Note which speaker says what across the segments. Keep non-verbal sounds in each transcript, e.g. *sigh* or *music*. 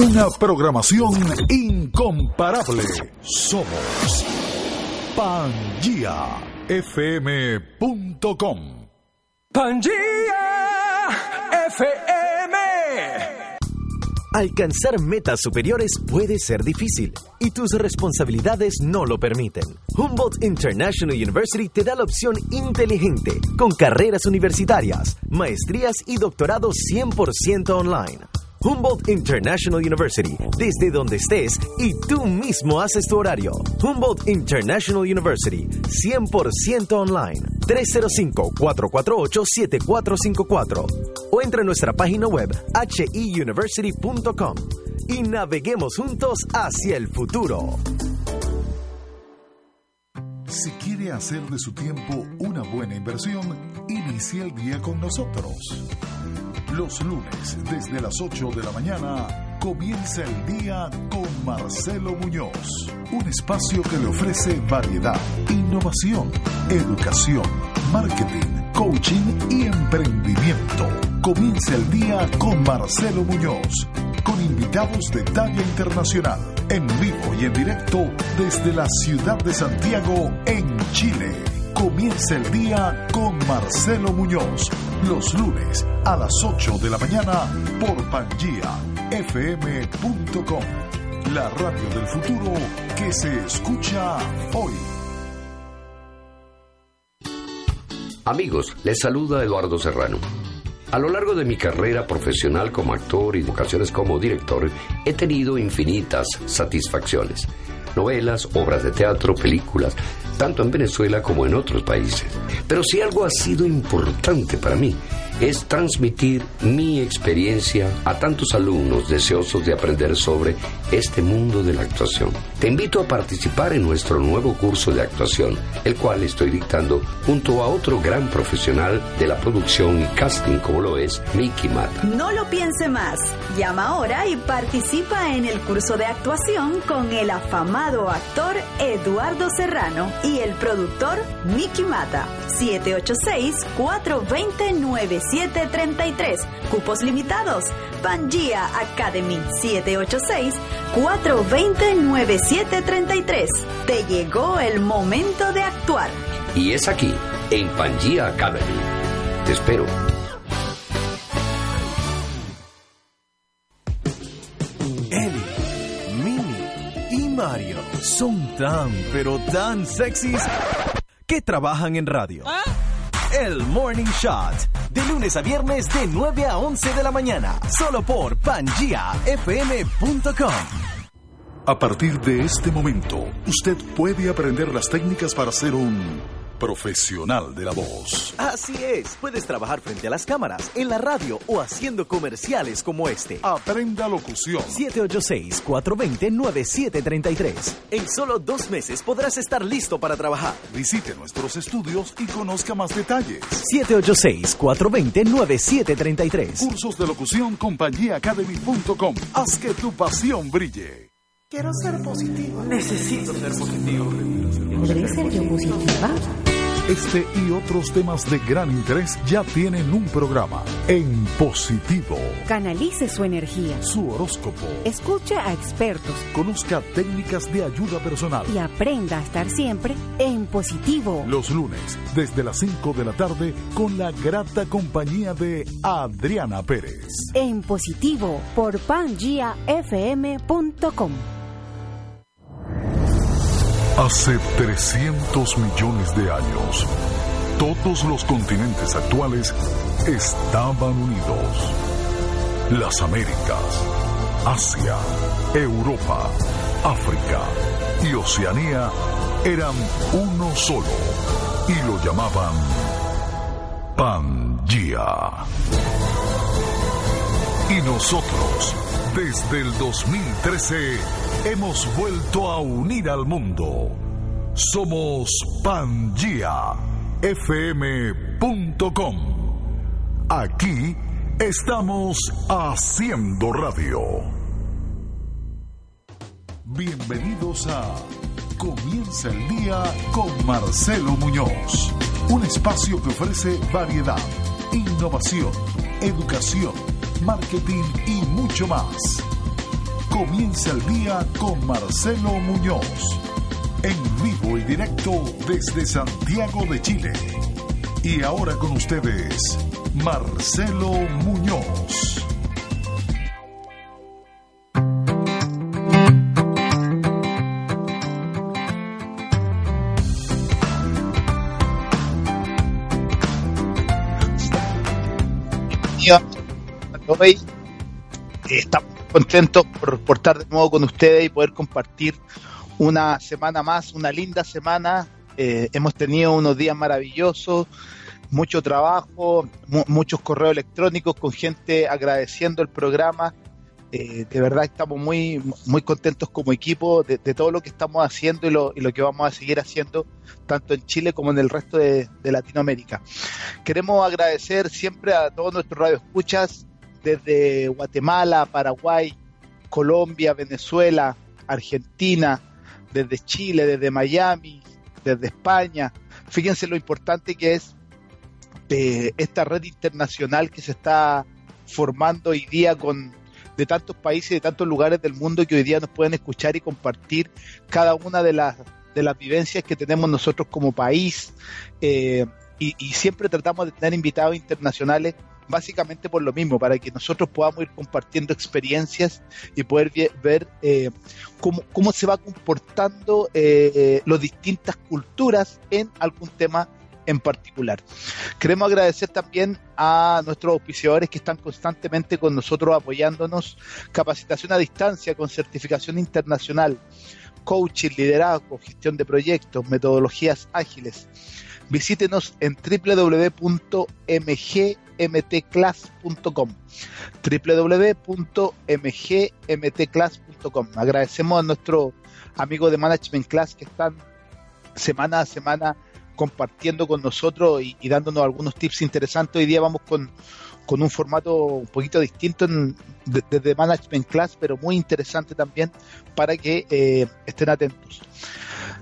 Speaker 1: Una programación incomparable. Somos PangiaFM.com.
Speaker 2: Pangea FM.
Speaker 3: Alcanzar metas superiores puede ser difícil y tus responsabilidades no lo permiten. Humboldt International University te da la opción inteligente con carreras universitarias, maestrías y doctorados 100% online. Humboldt International University, desde donde estés y tú mismo haces tu horario. Humboldt International University, 100% online. 305-448-7454 o entra a nuestra página web hiuniversity.com y naveguemos juntos hacia el futuro.
Speaker 1: Si quiere hacer de su tiempo una buena inversión, inicie el día con nosotros. Los lunes, desde las 8 de la mañana, comienza el día con Marcelo Muñoz. Un espacio que le ofrece variedad, innovación, educación, marketing, coaching y emprendimiento. Comienza el día con Marcelo Muñoz, con invitados de talla internacional, en vivo y en directo desde la ciudad de Santiago, en Chile. Comienza el día con Marcelo Muñoz, los lunes a las 8 de la mañana por pangiafm.com, la radio del futuro que se escucha hoy.
Speaker 4: Amigos, les saluda Eduardo Serrano. A lo largo de mi carrera profesional como actor y ocasiones como director, he tenido infinitas satisfacciones. Novelas, obras de teatro, películas, tanto en Venezuela como en otros países. Pero si algo ha sido importante para mí, es transmitir mi experiencia a tantos alumnos deseosos de aprender sobre este mundo de la actuación. Te invito a participar en nuestro nuevo curso de actuación, el cual estoy dictando junto a otro gran profesional de la producción y casting como lo es Mickey Mata.
Speaker 5: No lo piense más. Llama ahora y participa en el curso de actuación con el afamado actor Eduardo Serrano y el productor Mickey Mata. 786-420-9733. Cupos limitados. Pangea Academy 786-420-9733. Te llegó el momento de actuar.
Speaker 4: Y es aquí, en Pangea Academy. Te espero.
Speaker 3: Ellie, Mimi y Mario son tan, pero tan sexys que trabajan en radio. El Morning Shot, de lunes a viernes de 9 a 11 de la mañana, solo por pangiafm.com.
Speaker 1: A partir de este momento, usted puede aprender las técnicas para ser un profesional de la voz.
Speaker 3: Así es, puedes trabajar frente a las cámaras, en la radio o haciendo comerciales como este.
Speaker 1: Aprenda locución.
Speaker 3: 786-420-9733. En solo dos meses podrás estar listo para trabajar.
Speaker 1: Visite nuestros estudios y conozca más detalles.
Speaker 3: 786-420-9733.
Speaker 1: Cursos de locución compañíaacademy.com. Haz que tu pasión brille.
Speaker 6: Quiero ser positivo. Necesito ser positivo.
Speaker 7: ¿Podré ser yo positiva?
Speaker 1: Este y otros temas de gran interés ya tienen un programa en positivo.
Speaker 7: Canalice su energía.
Speaker 1: Su horóscopo.
Speaker 7: Escuche a expertos
Speaker 1: Conozca técnicas de ayuda personal.
Speaker 7: y aprenda a estar siempre en positivo.
Speaker 1: Los lunes, desde las 5 de la tarde, con la grata compañía de Adriana Pérez.
Speaker 7: En positivo por pangiafm.com.
Speaker 1: Hace 300 millones de años, todos los continentes actuales estaban unidos. Las Américas, Asia, Europa, África y Oceanía eran uno solo y lo llamaban Pangea. Y nosotros, desde el 2013, hemos vuelto a unir al mundo. Somos PangiaFM.com. Aquí estamos haciendo radio. Bienvenidos a Comienza el día con Marcelo Muñoz. Un espacio que ofrece variedad, innovación, educación, marketing y mucho más. Comienza el día con Marcelo Muñoz. En vivo y directo desde Santiago de Chile. Y ahora con ustedes, Marcelo Muñoz.
Speaker 8: Hoy estamos contentos por, por estar de nuevo con ustedes y poder compartir una semana más, una linda semana. Eh, hemos tenido unos días maravillosos, mucho trabajo, muchos correos electrónicos con gente agradeciendo el programa. Eh, de verdad estamos muy, muy contentos como equipo de, todo lo que estamos haciendo y lo, y lo, que vamos a seguir haciendo tanto en Chile como en el resto de, de Latinoamérica. Queremos agradecer siempre a todos nuestros radioescuchas desde Guatemala, Paraguay, Colombia, Venezuela, Argentina, desde Chile, desde Miami, desde España. Fíjense lo importante que es eh, esta red internacional que se está formando hoy día con de tantos países y de tantos lugares del mundo que hoy día nos pueden escuchar y compartir cada una de las de las vivencias que tenemos nosotros como país eh, y, siempre tratamos de tener invitados internacionales básicamente por lo mismo, para que nosotros podamos ir compartiendo experiencias y poder ver eh, cómo, cómo, se va comportando eh, las distintas culturas en algún tema en particular. Queremos agradecer también a nuestros auspiciadores que están constantemente con nosotros apoyándonos, capacitación a distancia con certificación internacional, coaching, liderazgo, gestión de proyectos, metodologías ágiles. Visítenos en www.mgmtclass.com www.mgmtclass.com Agradecemos a nuestro amigo de Management Class que están semana a semana compartiendo con nosotros y, dándonos algunos tips interesantes. Hoy día vamos con, con un formato un poquito distinto desde de, de Management Class, pero muy interesante también para que eh, estén atentos.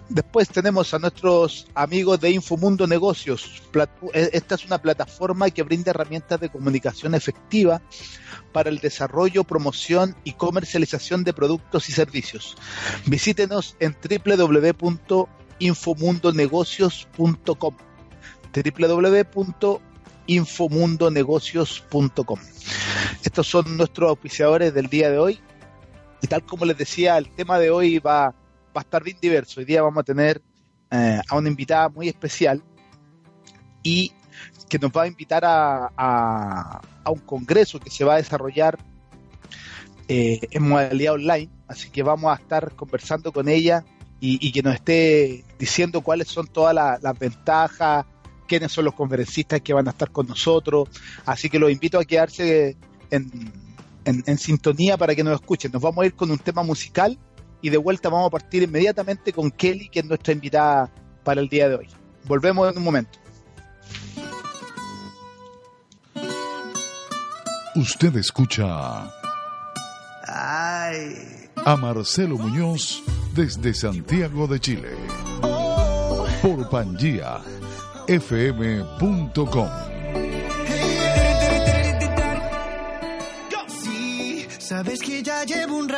Speaker 8: Después tenemos a nuestros amigos de Infomundo Negocios. E, esta es una plataforma que brinda herramientas de comunicación efectiva para el desarrollo, promoción y comercialización de productos y servicios. Visítenos en www.infomundonegocios.com www.infomundonegocios.com Estos son nuestros auspiciadores del día de hoy. Y tal como les decía, el tema de hoy va va a estar bien diverso. Hoy día vamos a tener eh, a una invitada muy especial y que nos va a invitar a, a, un congreso que se va a desarrollar eh, en modalidad online. Así que vamos a estar conversando con ella y, que nos esté diciendo cuáles son todas las la ventajas, quiénes son los conferencistas que van a estar con nosotros. Así que los invito a quedarse en, en sintonía para que nos escuchen. Nos vamos a ir con un tema musical y de vuelta vamos a partir inmediatamente con Kelly, que es nuestra invitada para el día de hoy. Volvemos en un momento.
Speaker 1: Usted escucha Ay. a Marcelo Muñoz desde Santiago de Chile por Pangía fm.com.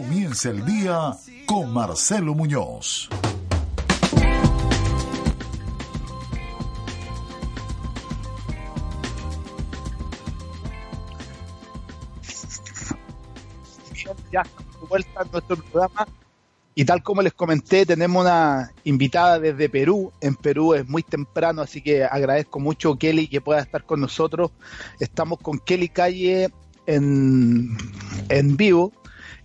Speaker 1: Comienza el día con Marcelo Muñoz.
Speaker 8: ya estamos de vuelta en nuestro programa. Y tal como les comenté tenemos una invitada desde Perú. En Perú es muy temprano así que agradezco mucho Kelly que pueda estar con nosotros. Estamos con Kelly Calle en, en vivo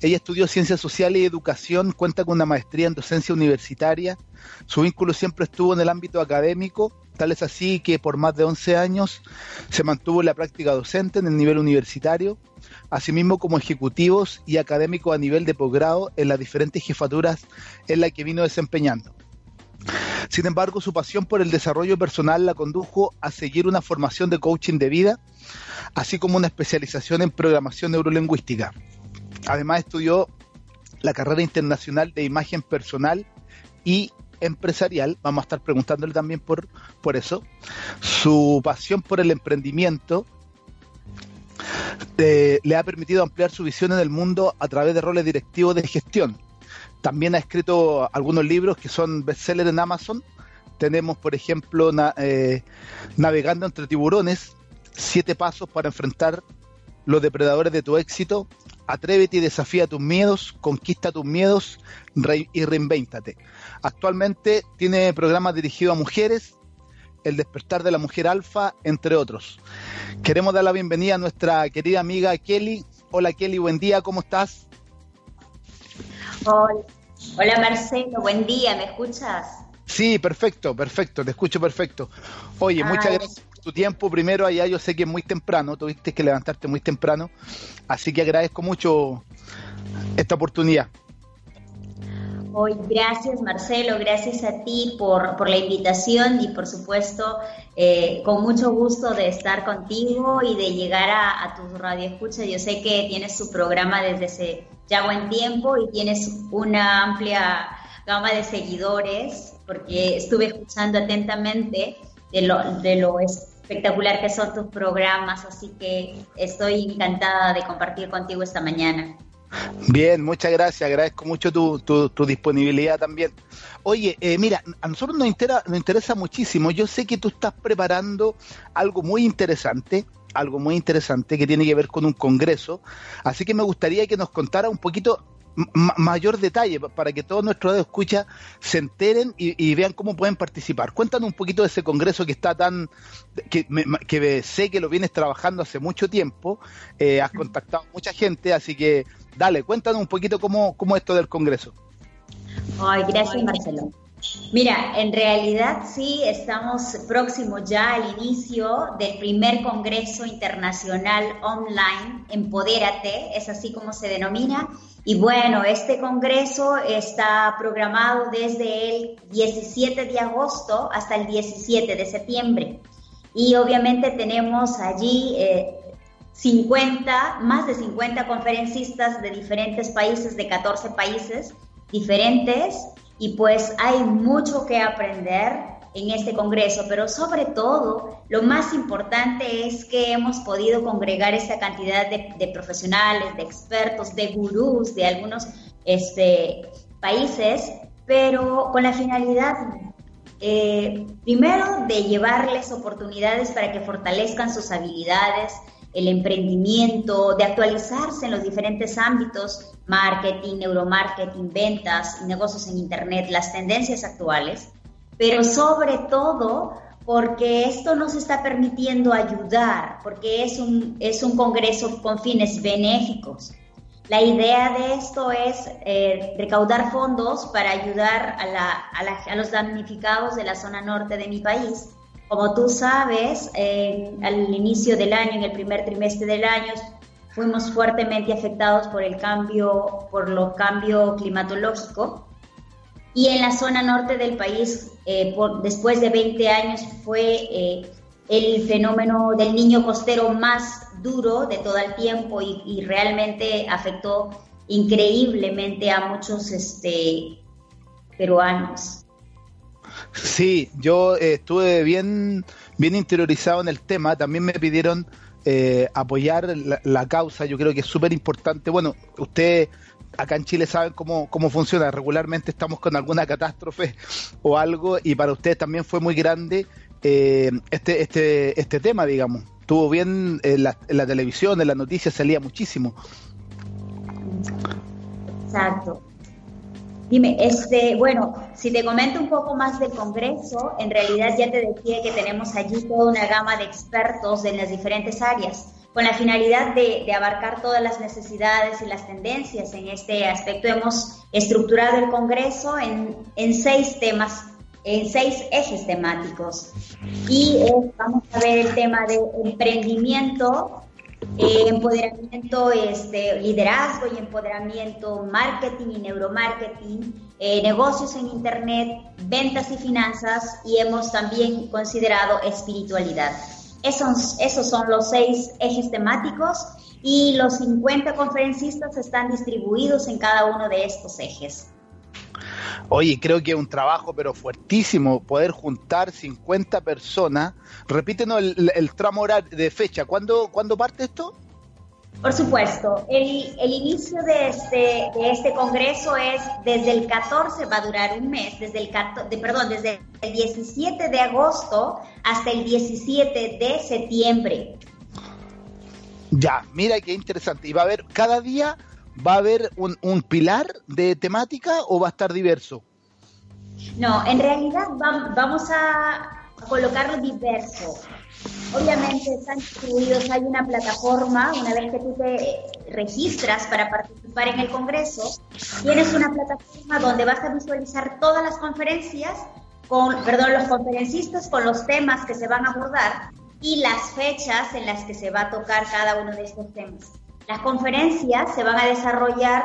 Speaker 8: ella estudió Ciencias Sociales y Educación, cuenta con una maestría en docencia universitaria. Su vínculo siempre estuvo en el ámbito académico, tal es así que por más de 11 años se mantuvo en la práctica docente en el nivel universitario, asimismo como ejecutivos y académicos a nivel de posgrado en las diferentes jefaturas en las que vino desempeñando. Sin embargo, su pasión por el desarrollo personal la condujo a seguir una formación de coaching de vida, así como una especialización en programación neurolingüística. Además estudió la carrera internacional de imagen personal y empresarial. Vamos a estar preguntándole también por, por eso. Su pasión por el emprendimiento eh, le ha permitido ampliar su visión en el mundo a través de roles directivos de gestión. También ha escrito algunos libros que son bestsellers en Amazon. Tenemos, por ejemplo, eh, Navegando entre tiburones, siete pasos para enfrentar los depredadores de tu éxito, atrévete y desafía tus miedos, conquista tus miedos re- y reinvéntate. Actualmente tiene programas dirigidos a mujeres, El despertar de la mujer alfa, entre otros. Queremos dar la bienvenida a nuestra querida amiga Kelly. Hola Kelly, buen día, ¿cómo estás?
Speaker 9: Hola, Hola, Marcelo, buen día, ¿me escuchas?
Speaker 8: Sí, perfecto, perfecto, te escucho perfecto. Oye, muchas gracias tu tiempo. Primero, allá yo sé que es muy temprano, tuviste que levantarte muy temprano, así que agradezco mucho esta oportunidad.
Speaker 9: Hoy, gracias Marcelo, gracias a ti por, por la invitación y por supuesto eh, con mucho gusto de estar contigo y de llegar a, a tus radioescuchas. Yo sé que tienes tu programa desde hace ya buen tiempo y tienes una amplia gama de seguidores porque estuve escuchando atentamente de lo, de lo espectacular que son tus programas, así que estoy encantada de compartir contigo esta mañana.
Speaker 8: Bien, muchas gracias, agradezco mucho tu, tu, tu disponibilidad también. Oye, eh, mira, a nosotros nos, intera- nos interesa muchísimo, yo sé que tú estás preparando algo muy interesante, algo muy interesante que tiene que ver con un congreso, así que me gustaría que nos contara un poquito mayor detalle pa- para que todos nuestros escucha se enteren y, y vean cómo pueden participar. Cuéntanos un poquito de ese congreso que está tan que, me- que sé que lo vienes trabajando hace mucho tiempo, eh, has contactado mucha gente, así que dale, cuéntanos un poquito cómo, cómo es esto del congreso.
Speaker 9: Ay, gracias Marcelo. Mira, en realidad sí estamos próximos ya al inicio del primer Congreso Internacional Online Empodérate, es así como se denomina. Y bueno, este Congreso está programado desde el 17 de agosto hasta el 17 de septiembre. Y obviamente tenemos allí eh, 50, más de 50 conferencistas de diferentes países, de 14 países diferentes y pues hay mucho que aprender en este Congreso, pero sobre todo lo más importante es que hemos podido congregar esta cantidad de, profesionales, de expertos, de gurús de algunos este, países, pero con la finalidad, eh, primero, de llevarles oportunidades para que fortalezcan sus habilidades, el emprendimiento, de actualizarse en los diferentes ámbitos, marketing, neuromarketing, ventas, negocios en Internet, las tendencias actuales, pero sobre todo porque esto nos está permitiendo ayudar, porque es un, es un congreso con fines benéficos. La idea de esto es eh, recaudar fondos para ayudar a, a, los damnificados de la zona norte de mi país. Como tú sabes, al inicio del año, en el primer trimestre del año, fuimos fuertemente afectados por el cambio, por lo cambio climatológico y en la zona norte del país, eh, por, después de 20 años, fue eh, el fenómeno del niño costero más duro de todo el tiempo y, realmente afectó increíblemente a muchos este, peruanos.
Speaker 8: Sí, yo eh, estuve bien, bien interiorizado en el tema. También me pidieron apoyar la, la, causa. Yo creo que es súper importante. Bueno, usted acá en Chile saben cómo, cómo funciona. Regularmente estamos con alguna catástrofe o algo y para ustedes también fue muy grande eh, este, este, este tema, digamos. Estuvo bien en la, en la televisión, en las noticias salía muchísimo.
Speaker 9: Exacto. Dime, este, bueno, si te comento un poco más del Congreso, en realidad ya te decía que tenemos allí toda una gama de expertos en las diferentes áreas con la finalidad de, abarcar todas las necesidades y las tendencias en este aspecto. Hemos estructurado el Congreso en, seis temas, en seis ejes temáticos. Y vamos a ver el tema de emprendimiento, eh, empoderamiento, este, liderazgo y empoderamiento, marketing y neuromarketing, eh, negocios en Internet, ventas y finanzas y hemos también considerado espiritualidad. Esos, esos son los seis ejes temáticos y los 50 conferencistas están distribuidos en cada uno de estos ejes.
Speaker 8: Oye, creo que es un trabajo pero fuertísimo poder juntar 50 personas. Repítenos el, tramo horario de fecha. ¿Cuándo, ¿Cuándo parte esto?
Speaker 9: Por supuesto, el, el inicio de este, de este congreso es desde el 14, va a durar un mes, desde el, de, perdón, desde el 17 de agosto hasta el 17 de septiembre.
Speaker 8: Ya, mira qué interesante. ¿Y va a haber, cada día va a haber un, un pilar de temática o va a estar diverso?
Speaker 9: No, en realidad vamos a colocarlo diverso. Obviamente están distribuidos, hay una plataforma, una vez que tú te registras para participar en el Congreso, tienes una plataforma donde vas a visualizar todas las conferencias, con, perdón, los conferencistas con los temas que se van a abordar y las fechas en las que se va a tocar cada uno de estos temas. Las conferencias se van a desarrollar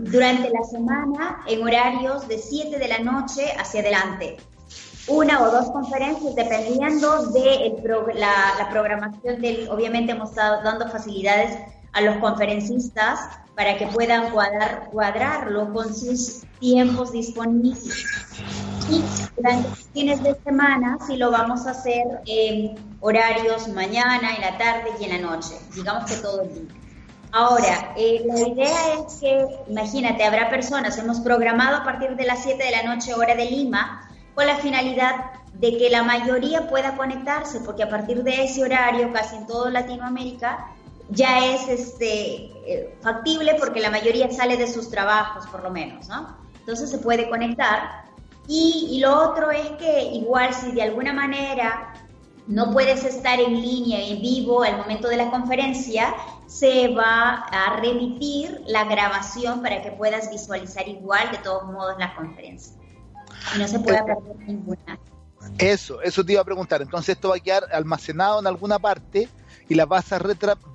Speaker 9: durante la semana en horarios de 7 de la noche hacia adelante una o dos conferencias dependiendo de la, programación del, obviamente hemos estado dando facilidades a los conferencistas para que puedan cuadrar, cuadrarlo con sus tiempos disponibles. Y durante los fines de semana sí lo vamos a hacer en horarios mañana, en la tarde y en la noche, digamos que todo el día. Ahora, eh, la idea es que, imagínate, habrá personas, hemos programado a partir de las 7 de la noche hora de Lima, con la finalidad de que la mayoría pueda conectarse, porque a partir de ese horario, casi en toda Latinoamérica, ya es este, eh, factible porque la mayoría sale de sus trabajos, por lo menos, ¿no? Entonces se puede conectar. Y, y lo otro es que igual si de alguna manera no puedes estar en línea, en vivo, al momento de la conferencia, se va a remitir la grabación para que puedas visualizar igual de todos modos la conferencia y no se puede perder ninguna.
Speaker 8: Eso, eso te iba a preguntar. Entonces esto va a quedar almacenado en alguna parte y la vas a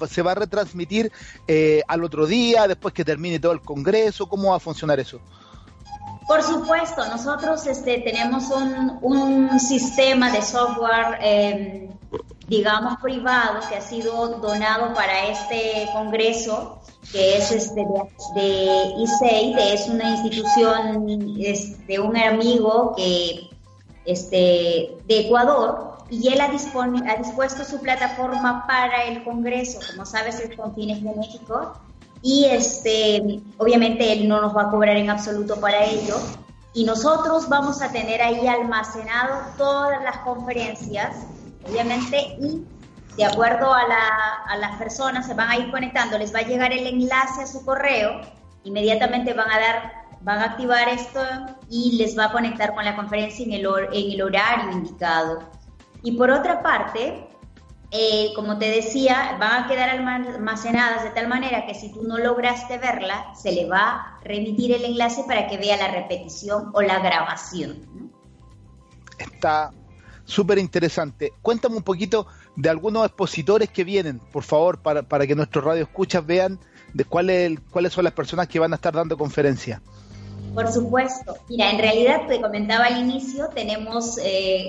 Speaker 8: se va a retransmitir eh, al otro día, después que termine todo el congreso. ¿Cómo va a funcionar eso?
Speaker 9: Por supuesto, nosotros este, tenemos un, sistema de software em, digamos, privado que ha sido donado para este congreso, que es este de, de ISEI, es una institución de un amigo que, este, de Ecuador, y él ha, dispone, ha dispuesto su plataforma para el congreso, como sabes, es con fines benéficos, y este, obviamente él no nos va a cobrar en absoluto para ello, y nosotros vamos a tener ahí almacenado todas las conferencias, obviamente, y de acuerdo a, la, a las personas se van a ir conectando, les va a llegar el enlace a su correo, inmediatamente van a dar, van a activar esto y les va a conectar con la conferencia en el, en el horario indicado. Y por otra parte, eh, como te decía, van a quedar almacenadas de tal manera que si tú no lograste verla, se le va a remitir el enlace para que vea la repetición o la grabación.
Speaker 8: Está súper interesante. Cuéntame un poquito de algunos expositores que vienen, por favor, para, para que nuestros radioescuchas vean de cuáles son las personas que van a estar dando conferencia.
Speaker 9: Por supuesto. Mira, en realidad te comentaba al inicio, tenemos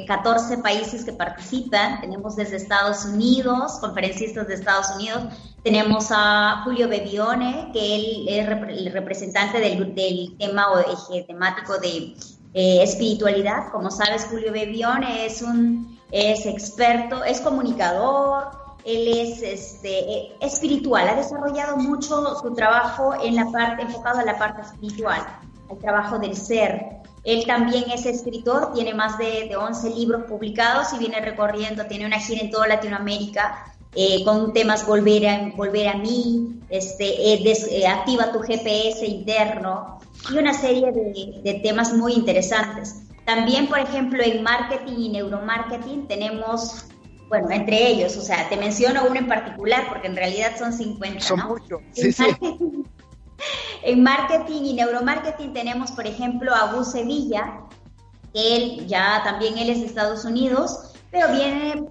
Speaker 9: 14 eh, países que participan, tenemos desde Estados Unidos, conferencistas de Estados Unidos, tenemos a Julio Bebione, que él es el representante del, del tema o eje temático de eh, espiritualidad. Como sabes, Julio Bebione es un es experto, es comunicador, él es este, eh, espiritual, ha desarrollado mucho su trabajo en la parte, enfocado a la parte espiritual trabajo del ser. Él también es escritor, tiene más de, de 11 libros publicados y viene recorriendo, tiene una gira en toda Latinoamérica eh, con temas volver a, volver a mí, este, eh, eh, activa tu GPS interno y una serie de, de, temas muy interesantes. También, por ejemplo, en marketing y neuromarketing tenemos, bueno, entre ellos, o sea, te menciono uno en particular porque en realidad son 50.
Speaker 8: Son muchos. Sí, sí. *laughs*
Speaker 9: En marketing y neuromarketing tenemos, por ejemplo, a Gus Sevilla, que él ya también él es de Estados Unidos, pero viene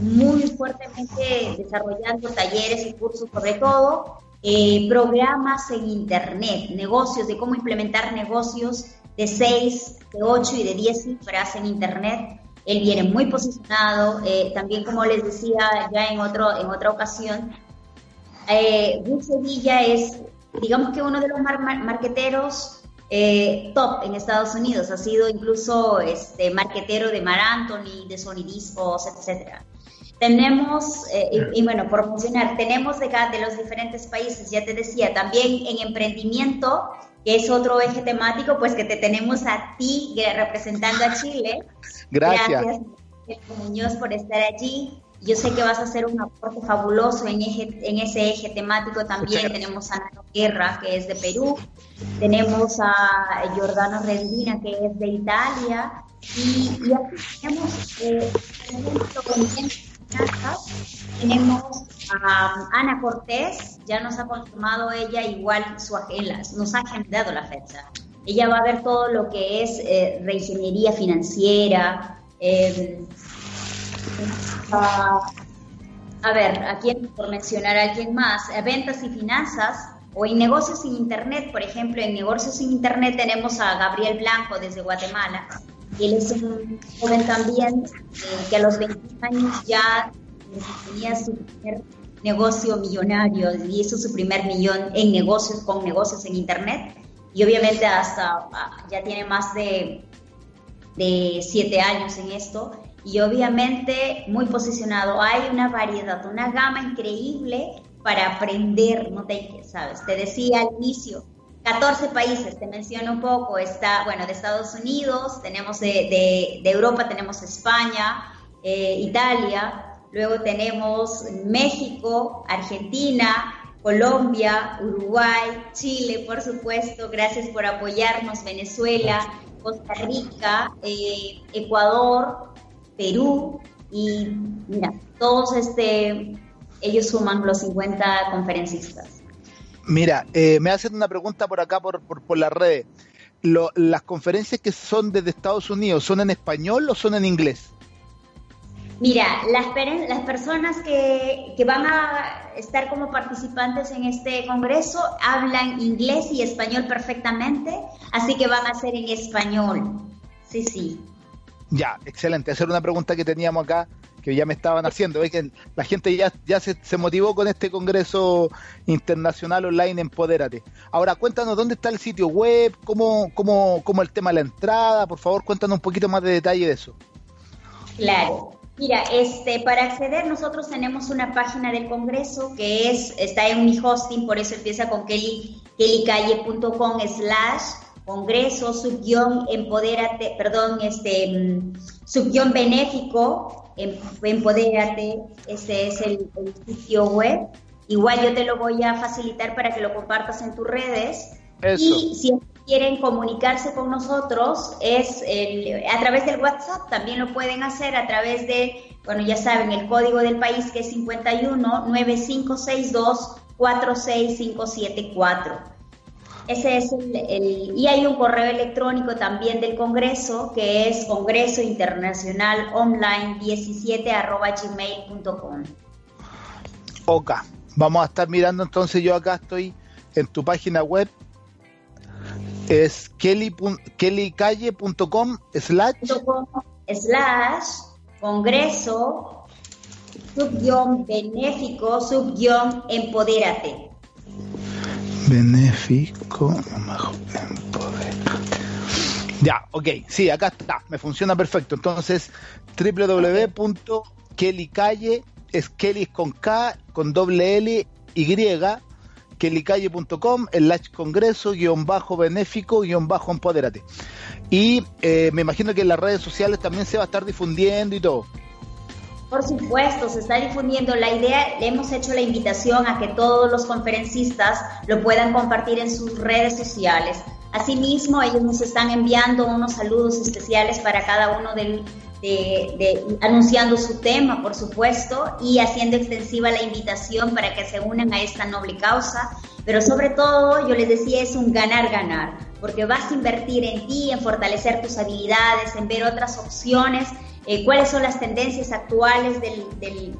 Speaker 9: muy fuertemente desarrollando talleres y cursos, sobre todo eh, programas en Internet, negocios, de cómo implementar negocios de 6, de 8 y de 10 cifras en Internet. Él viene muy posicionado, eh, también como les decía ya en, otro, en otra ocasión, eh, Sevilla es digamos que uno de los marqueteros eh, top en Estados Unidos, ha sido incluso este marquetero de Mar Anthony, de Sony Dispos, etcétera. Tenemos, eh, y, bueno, por mencionar, tenemos de, de los diferentes países, ya te decía, también en emprendimiento, que es otro eje temático, pues que te tenemos a ti representando a Chile.
Speaker 8: Gracias.
Speaker 9: Gracias, Muñoz, por estar allí. Yo sé que vas a hacer un aporte fabuloso en, en ese eje temático también. Tenemos a Nano Guerra, que es de Perú. Tenemos a Giordano Rendina, que es de Italia. Y, aquí tenemos, eh, tenemos a Ana Cortés, ya nos ha confirmado ella igual su agenda, nos ha agendado la fecha. Ella va a ver todo lo que es eh, reingeniería financiera, eh, a ver, a quién, por mencionar a alguien más, ventas y finanzas o en negocios sin internet, por ejemplo, en negocios sin internet tenemos a Gabriel Blanco desde Guatemala. Él es un joven también eh, que a los 21 años ya tenía su primer negocio millonario y hizo su primer millón en negocios, con negocios en internet. Y obviamente hasta ah, ya tiene más de, de siete años en esto y obviamente muy posicionado. Hay una variedad, una gama increíble para aprender, no te sabes. Te decía al inicio, 14 países, te menciono un poco, está, bueno, de Estados Unidos, tenemos de, de, Europa, tenemos España, eh, Italia, luego tenemos México, Argentina, Colombia, Uruguay, Chile, por supuesto, gracias por apoyarnos, Venezuela, Costa Rica, eh, Ecuador, Perú y mira, todos este, ellos suman los 50 conferencistas.
Speaker 8: Mira, eh, me hacen una pregunta por acá, por, por, la red. ¿Las conferencias que son desde Estados Unidos son en español o son en inglés?
Speaker 9: Mira, las, las personas que, que, van a estar como participantes en este congreso hablan inglés y español perfectamente, así que van a ser en español. Sí, sí.
Speaker 8: Ya, excelente. Hacer una pregunta que teníamos acá que ya me estaban haciendo. Que la gente ya, ya se, se motivó con este Congreso Internacional Online Empodérate. Ahora, cuéntanos dónde está el sitio web, cómo, cómo, cómo el tema de la entrada, por favor, cuéntanos un poquito más de detalle de eso.
Speaker 9: Claro. Mira, este, para acceder nosotros tenemos una página del Congreso que es, está en mi hosting, por eso empieza con kelly, kellycalle.com slash Congreso, subguión, empodérate, perdón, este, mm, subguión benéfico, em, empodérate, ese es el, sitio web. Igual yo te lo voy a facilitar para que lo compartas en tus redes. Y si quieren comunicarse con nosotros es a través del WhatsApp, también lo pueden hacer a través de, bueno, ya saben, el código del país que es 51 9562 46574. Ese es el, y hay un correo electrónico también del Congreso que es Congreso Internacional Online 17 arroba gmail.com.
Speaker 8: Ok, vamos a estar mirando entonces, yo acá estoy en tu página web, es kelly, kellycalle.com slash
Speaker 9: slash congreso subguión benéfico subguión empodérate
Speaker 8: benéfico ya, ok, sí, acá está, me funciona perfecto. Entonces, www.kellycalle, es Kelly con K, con doble L, Y, kellycalle.com, el Latch Congreso, guion bajo benéfico, guion bajo empodérate. Y eh, me imagino que en las redes sociales también se va a estar difundiendo y todo.
Speaker 9: Por supuesto, se está difundiendo la idea, le hemos hecho la invitación a que todos los conferencistas lo puedan compartir en sus redes sociales. Asimismo, ellos nos están enviando unos saludos especiales para cada uno del, de, anunciando su tema, por supuesto, y haciendo extensiva la invitación para que se unan a esta noble causa. Pero sobre todo, yo les decía, es un ganar-ganar, porque vas a invertir en ti, en fortalecer tus habilidades, en ver otras opciones eh, cuáles son las tendencias actuales del,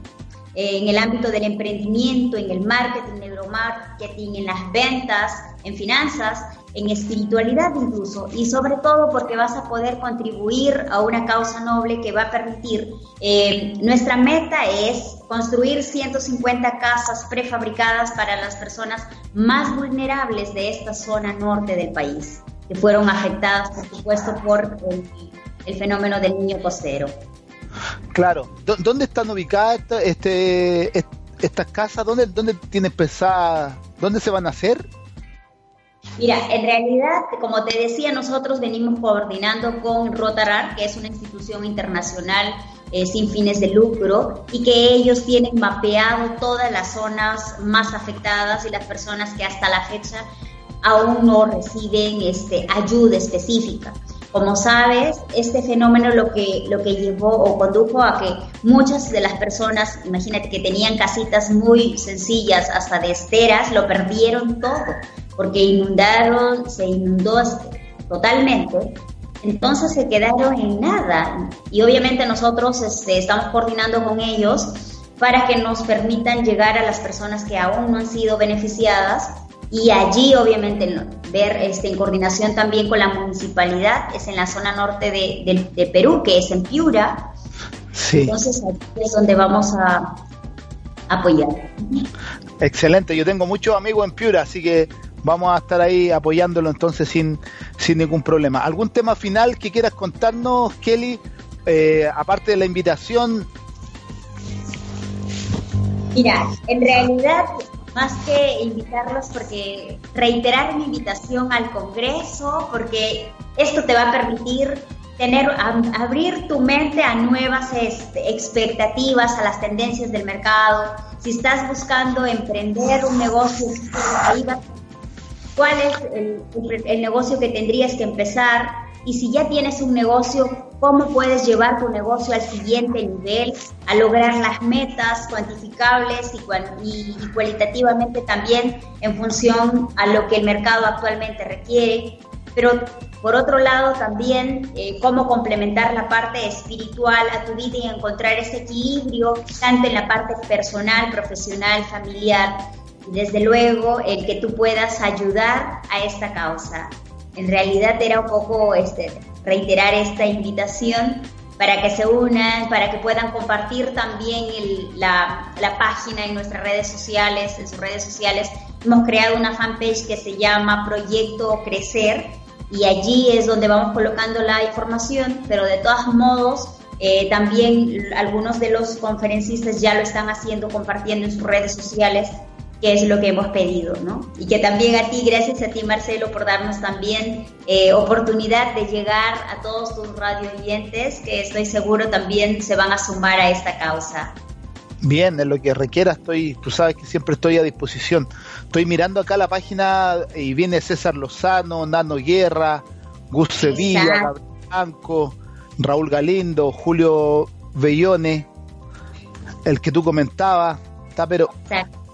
Speaker 9: eh, en el ámbito del emprendimiento, en el marketing, neuromarketing, en las ventas, en finanzas, en espiritualidad incluso, y sobre todo porque vas a poder contribuir a una causa noble que va a permitir, eh, nuestra meta es construir 150 casas prefabricadas para las personas más vulnerables de esta zona norte del país, que fueron afectadas, por supuesto, por el el fenómeno del niño costero.
Speaker 8: Claro, ¿dónde están ubicadas este, estas casas? ¿Dónde, dónde tienen pensada, dónde se van a hacer?
Speaker 9: Mira, en realidad, como te decía, nosotros venimos coordinando con Rotarar, que es una institución internacional eh, sin fines de lucro, y que ellos tienen mapeado todas las zonas más afectadas y las personas que hasta la fecha aún no reciben este, ayuda específica. Como sabes, este fenómeno lo que, lo que llevó o condujo a que muchas de las personas, imagínate que tenían casitas muy sencillas, hasta de esteras, lo perdieron todo, porque inundaron, se inundó totalmente, entonces se quedaron en nada. Y obviamente nosotros este, estamos coordinando con ellos para que nos permitan llegar a las personas que aún no han sido beneficiadas y allí obviamente ver este, en coordinación también con la municipalidad, es en la zona norte de, Perú, que es en Piura. Entonces aquí es donde vamos a apoyar.
Speaker 8: Excelente, yo tengo muchos amigos en Piura, así que vamos a estar ahí apoyándolo entonces sin, sin ningún problema. ¿Algún tema final que quieras contarnos, Kelly? Eh, aparte de la invitación.
Speaker 9: Mira, en realidad más que invitarlos porque reiterar mi invitación al Congreso, porque esto te va a permitir tener, abrir tu mente a nuevas este, expectativas, a las tendencias del mercado. Si estás buscando emprender un negocio, ¿cuál es el, el negocio que tendrías que empezar? Y si ya tienes un negocio, cómo puedes llevar tu negocio al siguiente nivel, a lograr las metas cuantificables y, cualitativamente también en función a lo que el mercado actualmente requiere. Pero por otro lado también eh, cómo complementar la parte espiritual a tu vida y encontrar ese equilibrio tanto en la parte personal, profesional, familiar y desde luego el que tú puedas ayudar a esta causa. En realidad era un poco este, reiterar esta invitación para que se unan, para que puedan compartir también la, página en nuestras redes sociales, en sus redes sociales. Hemos creado una fanpage que se llama Proyecto Crecer y allí es donde vamos colocando la información, pero de todos modos eh, también algunos de los conferencistas ya lo están haciendo, compartiendo en sus redes sociales que es lo que hemos pedido, ¿no? Y que también a ti, gracias a ti Marcelo, por darnos también eh, oportunidad de llegar a todos tus radio oyentes, que estoy seguro también se van a sumar a esta causa.
Speaker 8: Bien, en lo que requiera estoy, tú sabes que siempre estoy a disposición. Estoy mirando acá la página y viene César Lozano, Nano Guerra, Gus Sevilla, Gabriel Blanco, Raúl Galindo, Julio Bellone, el que tú comentabas, está pero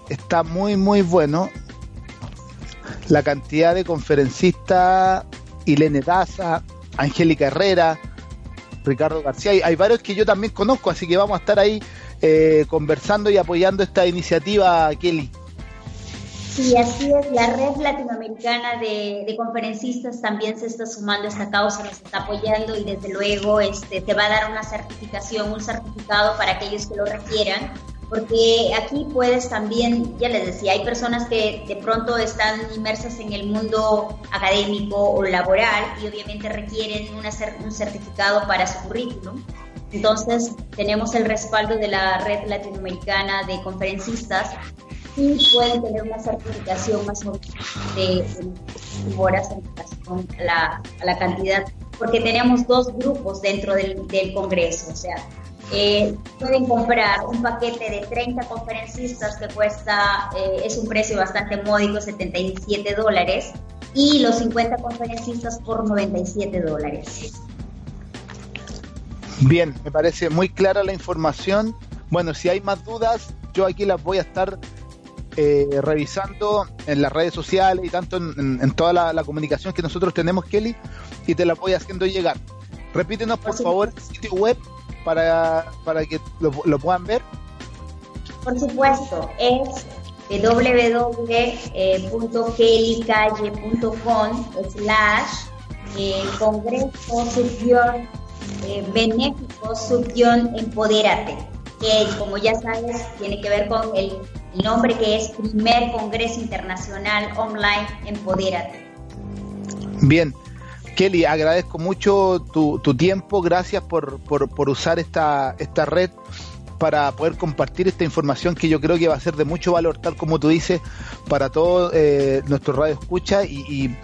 Speaker 8: está muy, muy bueno. La cantidad de conferencistas, Ilene Daza, Angélica Herrera, Ricardo García, hay, varios que yo también conozco, así que vamos a estar ahí eh, conversando y apoyando esta iniciativa, Kelly.
Speaker 9: Sí, así es. La red latinoamericana de, conferencistas también se está sumando a esta causa, nos está apoyando y desde luego este, te va a dar una certificación, un certificado para aquellos que lo requieran porque aquí puedes también, ya les decía, hay personas que de pronto están inmersas en el mundo académico o laboral y obviamente requieren un certificado para su currículum. Entonces, tenemos el respaldo de la red latinoamericana de conferencistas y pueden tener una certificación más o menos de, horas en relación a la, a la, cantidad, porque tenemos dos grupos dentro del, del Congreso, o sea, eh, pueden comprar un paquete de 30 conferencistas que cuesta, eh, es un precio bastante módico, 77 dólares, y los 50 conferencistas por 97 dólares.
Speaker 8: Bien, me parece muy clara la información. Bueno, si hay más dudas, yo aquí las voy a estar eh, revisando en las redes sociales y tanto en, toda la, comunicación que nosotros tenemos, Kelly, y te las voy haciendo llegar. Repítenos, por favor, el sitio web para, para que lo, puedan ver?
Speaker 9: Por supuesto, es www.kellycalle.com slash eh, congreso subguión eh, benéfico subguión empodérate que como ya sabes tiene que ver con el, el, nombre que es primer congreso internacional online empodérate
Speaker 8: bien Kelly, agradezco mucho tu, tiempo, gracias por, por, usar esta, esta red para poder compartir esta información que yo creo que va a ser de mucho valor, tal como tú dices, para todo eh, nuestro radio escucha y,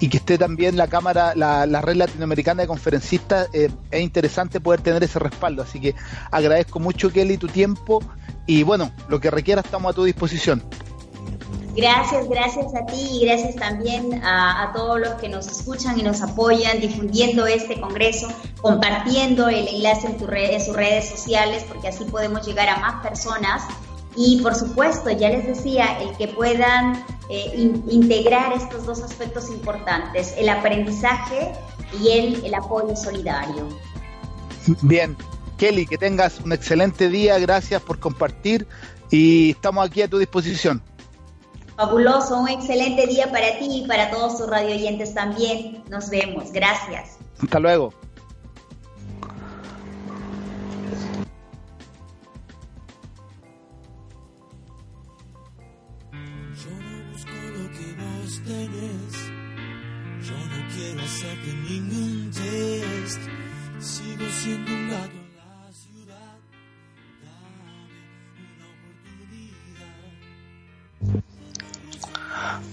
Speaker 8: que esté también la cámara, la, red latinoamericana de conferencistas. Eh, es interesante poder tener ese respaldo, así que agradezco mucho Kelly tu tiempo y bueno, lo que requiera estamos a tu disposición.
Speaker 9: Gracias, gracias a ti y gracias también a, todos los que nos escuchan y nos apoyan difundiendo este congreso, compartiendo el enlace en, tu red, sus redes sociales, porque así podemos llegar a más personas. Y por supuesto, ya les decía, el que puedan eh, integrar estos dos aspectos importantes, el aprendizaje y el apoyo solidario.
Speaker 8: Bien, Kelly, que tengas un excelente día, gracias por compartir y estamos aquí a tu disposición.
Speaker 9: Fabuloso, un excelente día para ti y para todos tus radio oyentes también. Nos vemos, gracias.
Speaker 8: Hasta luego.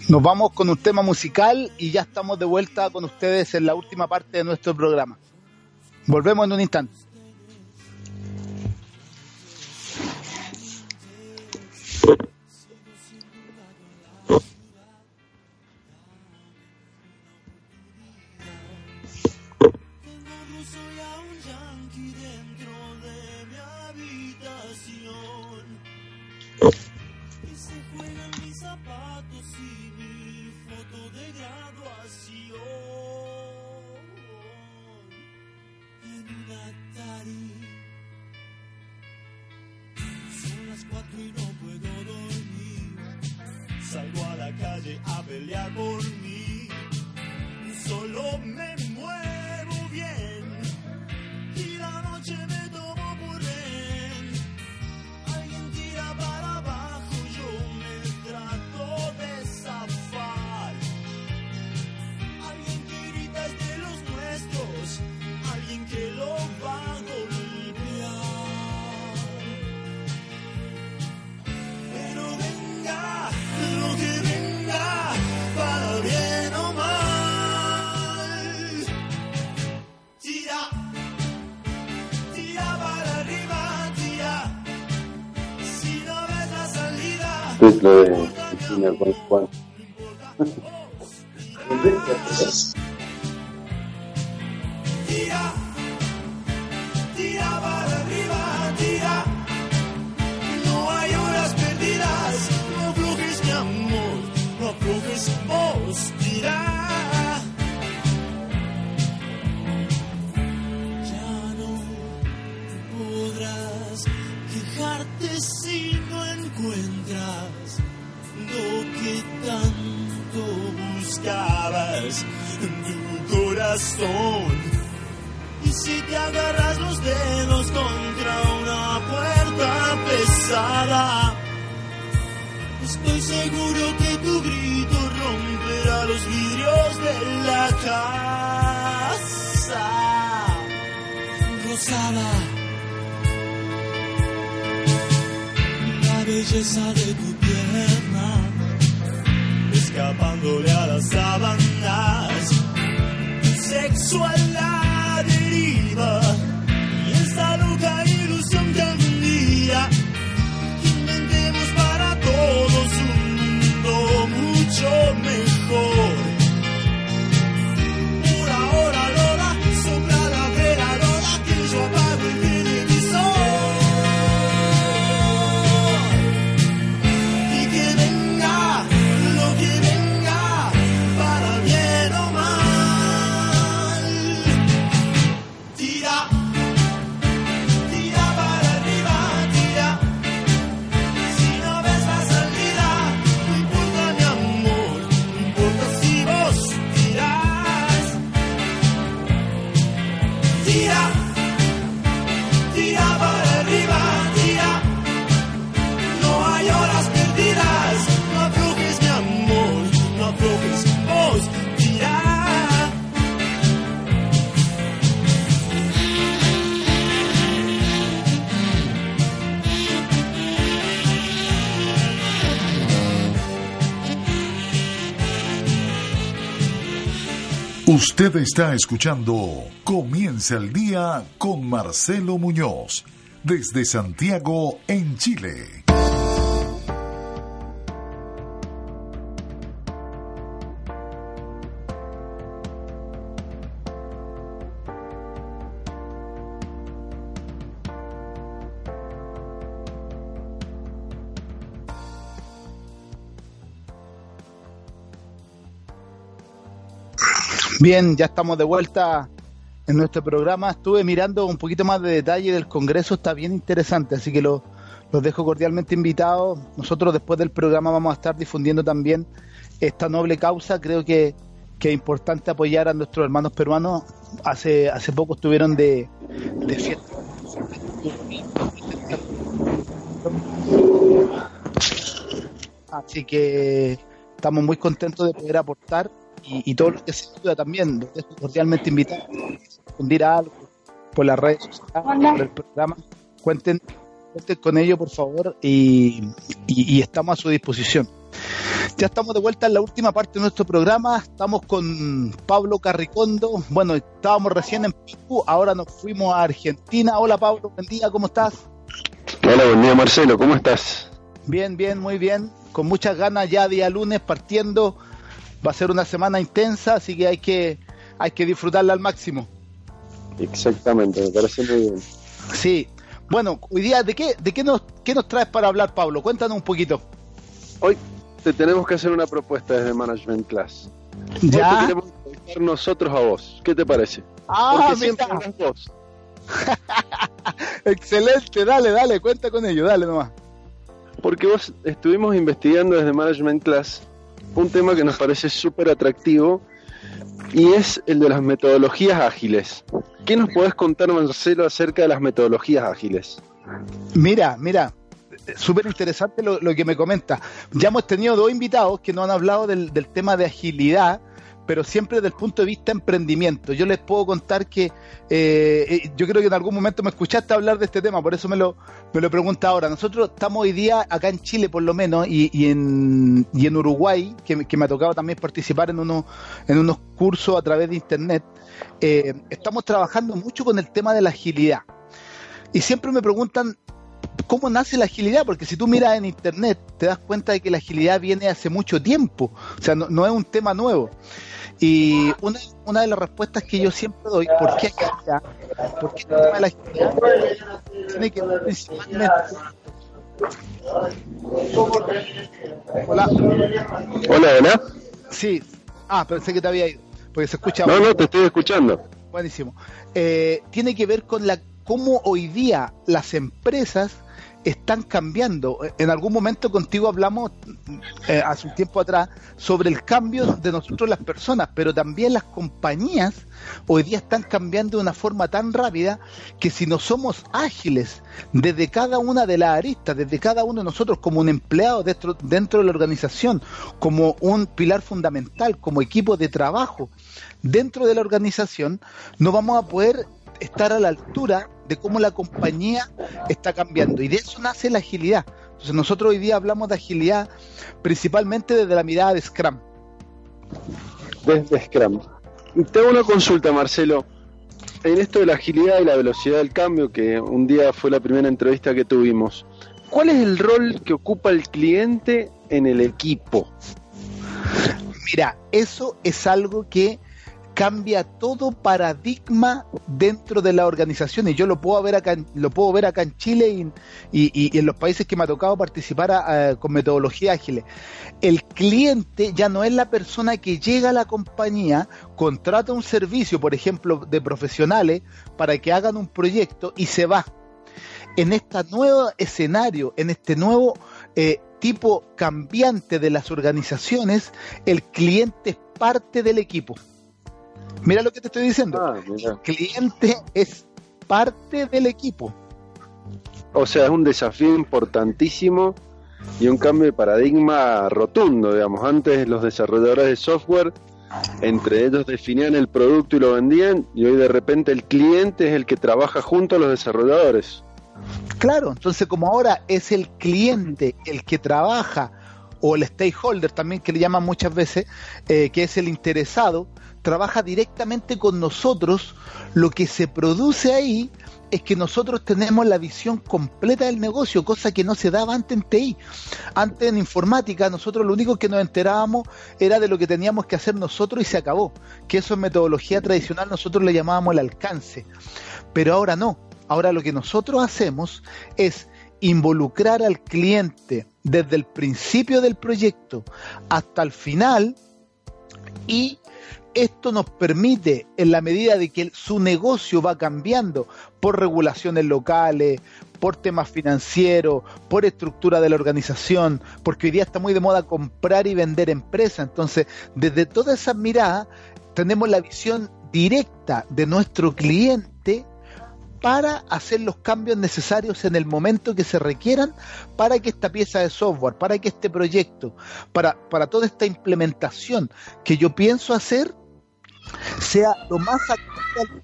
Speaker 8: Nos vamos con un tema musical y ya estamos de vuelta con ustedes en la última parte de nuestro programa. Volvemos en un instante.
Speaker 10: Y se juegan mis zapatos
Speaker 11: y graduación en un Atari. Son las cuatro y no puedo dormir. Salgo a la calle a pelear por mí. Solo me muevo bien y la noche me toma. será para bien o mal. Tira, tira para arriba, tira. Si no ves la salida. Esto es lo de Cristina Juan Juan. *laughs* *laughs* vos, tira. Ya no podrás quejarte si no encuentras lo que tanto buscabas en tu corazón. Y si te agarras los dedos contra una puerta pesada, estoy seguro que tu grito romperá los vidrios de la casa. Rosada. La belleza de tu pierna, escapándole a las sábanas, sexo
Speaker 1: Usted está escuchando Comienza el día con Marcelo Muñoz desde Santiago, en Chile.
Speaker 8: Bien, ya estamos de vuelta en nuestro programa. Estuve mirando un poquito más de detalle del Congreso, está bien interesante, así que lo- los dejo cordialmente invitados. Nosotros después del programa vamos a estar difundiendo también esta noble causa. Creo que, que es importante apoyar a nuestros hermanos peruanos. Hace, hace poco estuvieron de, de fiesta. Así que estamos muy contentos de poder aportar y, y todo lo que se ayuda también. Los dejo cordialmente invitados a difundir algo por las redes sociales, por el programa. Cuenten, cuenten con ello, por favor, y, y- y estamos a su disposición. Ya estamos de vuelta en la última parte de nuestro programa. Estamos con Pablo Carricondo. Bueno, estábamos recién en Perú, ahora nos fuimos a Argentina. Hola Pablo, buen día, ¿cómo estás?
Speaker 10: Hola, buen día Marcelo, ¿cómo estás?
Speaker 8: Bien, bien, muy bien. Con muchas ganas ya día lunes partiendo. Va a ser una semana intensa, así que hay que hay que disfrutarla al máximo.
Speaker 10: Exactamente, me parece muy bien.
Speaker 8: Sí. Bueno, hoy día, ¿de qué, de qué, nos, qué nos traes para hablar, Pablo? Cuéntanos un poquito.
Speaker 10: Hoy te tenemos que hacer una propuesta desde Management Class.
Speaker 8: Ya.
Speaker 10: Hoy te queremos entrevistar nosotros a vos. ¿Qué te parece?
Speaker 8: Ah,
Speaker 10: Porque siempre hablas vos. *laughs*
Speaker 8: Excelente, dale, dale, cuenta con ello, dale nomás.
Speaker 10: Porque vos estuvimos investigando desde Management Class un tema que nos parece súper atractivo y es el de las metodologías ágiles. ¿Qué nos podés contar, Marcelo, acerca de las metodologías ágiles?
Speaker 8: Mira, mira, súper interesante lo, lo que me comenta. Ya hemos tenido dos invitados que nos han hablado del, del tema de agilidad, pero siempre desde el punto de vista emprendimiento. Yo les puedo contar que eh, eh, yo creo que en algún momento me escuchaste hablar de este tema, por eso me lo, me lo pregunta ahora. Nosotros estamos hoy día acá en Chile por lo menos y, y en, y en Uruguay, que, que me ha tocado también participar en, unos en unos cursos a través de internet, eh, estamos trabajando mucho con el tema de la agilidad. Y siempre me preguntan cómo nace la agilidad, porque si tú miras en internet te das cuenta de que la agilidad viene hace mucho tiempo, o sea, no, es un tema nuevo. Y una, una, de las respuestas que yo siempre doy, ¿por qué agilidad? ¿Por qué el tema de la agilidad? Tiene que ver principalmente
Speaker 10: Hola. Hola, hola.
Speaker 8: Sí. Ah, pensé que te había ido. Porque se escucha.
Speaker 10: No, no, te estoy escuchando.
Speaker 8: Buenísimo. Eh, tiene que ver con la cómo hoy día las empresas están cambiando. En algún momento contigo hablamos eh, hace un tiempo atrás sobre el cambio de nosotros las personas, pero también las compañías hoy día están cambiando de una forma tan rápida que si no somos ágiles desde cada una de las aristas, desde cada uno de nosotros como un empleado dentro, dentro de la organización, como un pilar fundamental, como equipo de trabajo dentro de la organización, no vamos a poder estar a la altura de cómo la compañía está cambiando. Y de eso nace la agilidad. Entonces nosotros hoy día hablamos de agilidad principalmente desde la mirada de Scrum.
Speaker 10: Desde Scrum. Tengo una consulta, Marcelo. En esto de la agilidad y la velocidad del cambio, que un día fue la primera entrevista que tuvimos, ¿cuál es el rol que ocupa el cliente en el equipo?
Speaker 8: Mira, eso es algo que cambia todo paradigma dentro de la organización. Y yo lo puedo ver acá lo puedo ver acá en Chile y, en los países que me ha tocado participar con metodología ágiles el cliente ya no es la persona que llega a la compañía contrata un servicio por ejemplo de profesionales para que hagan un proyecto y se va. En este nuevo escenario en este nuevo eh, tipo cambiante de las organizaciones el cliente es parte del equipo Mira lo que te estoy diciendo. Ah, el cliente es parte del equipo.
Speaker 10: O sea, es un desafío importantísimo y un cambio de paradigma rotundo, digamos. Antes los desarrolladores de software, entre ellos definían el producto y lo vendían, y hoy de repente el cliente es el que trabaja junto a los desarrolladores.
Speaker 8: Claro, entonces como ahora es el cliente el que trabaja, o el stakeholder también que le llaman muchas veces, eh, que es el interesado, trabaja directamente con nosotros, lo que se produce ahí es que nosotros tenemos la visión completa del negocio, cosa que no se daba antes en TI. Antes en informática nosotros lo único que nos enterábamos era de lo que teníamos que hacer nosotros y se acabó. Que eso en metodología tradicional nosotros le llamábamos el alcance. Pero ahora no. Ahora lo que nosotros hacemos es involucrar al cliente desde el principio del proyecto hasta el final y esto nos permite, en la medida de que su negocio va cambiando por regulaciones locales, por temas financieros, por estructura de la organización, porque hoy día está muy de moda comprar y vender empresas. Entonces, desde toda esa mirada, tenemos la visión directa de nuestro cliente para hacer los cambios necesarios en el momento que se requieran para que esta pieza de software, para que este proyecto, para, para toda esta implementación que yo pienso hacer, sea lo más actual.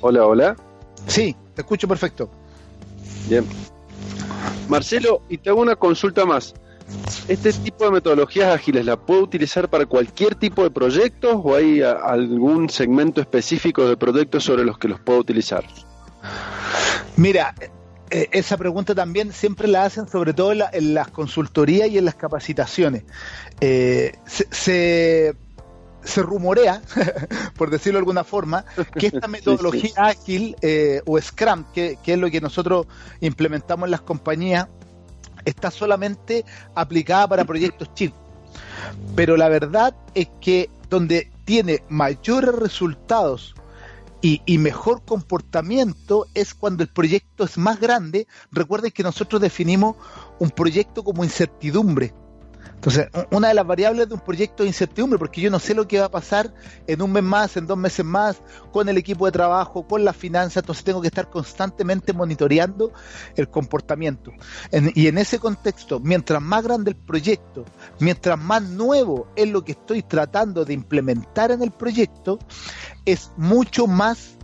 Speaker 10: Hola, hola.
Speaker 8: Sí, te escucho perfecto.
Speaker 10: Bien. Marcelo, y te hago una consulta más. ¿Este tipo de metodologías ágiles la puedo utilizar para cualquier tipo de proyectos o hay algún segmento específico de proyectos sobre los que los puedo utilizar?
Speaker 8: Mira, eh, esa pregunta también siempre la hacen, sobre todo en, las consultorías y en las capacitaciones. Eh, se, se, rumorea, *laughs* por decirlo de alguna forma, que esta *laughs* metodología ágil eh, o Scrum, que, es lo que nosotros implementamos en las compañías, está solamente aplicada para proyectos chicos. Pero la verdad es que donde tiene mayores resultados y, mejor comportamiento es cuando el proyecto es más grande. Recuerden que nosotros definimos un proyecto como incertidumbre. Entonces, una de las variables de un proyecto es incertidumbre, porque yo no sé lo que va a pasar en un mes más, en dos meses más, con el equipo de trabajo, con las finanzas, entonces tengo que estar constantemente monitoreando el comportamiento. y en ese contexto, mientras más grande el proyecto, mientras más nuevo es lo que estoy tratando de implementar en el proyecto, es mucho más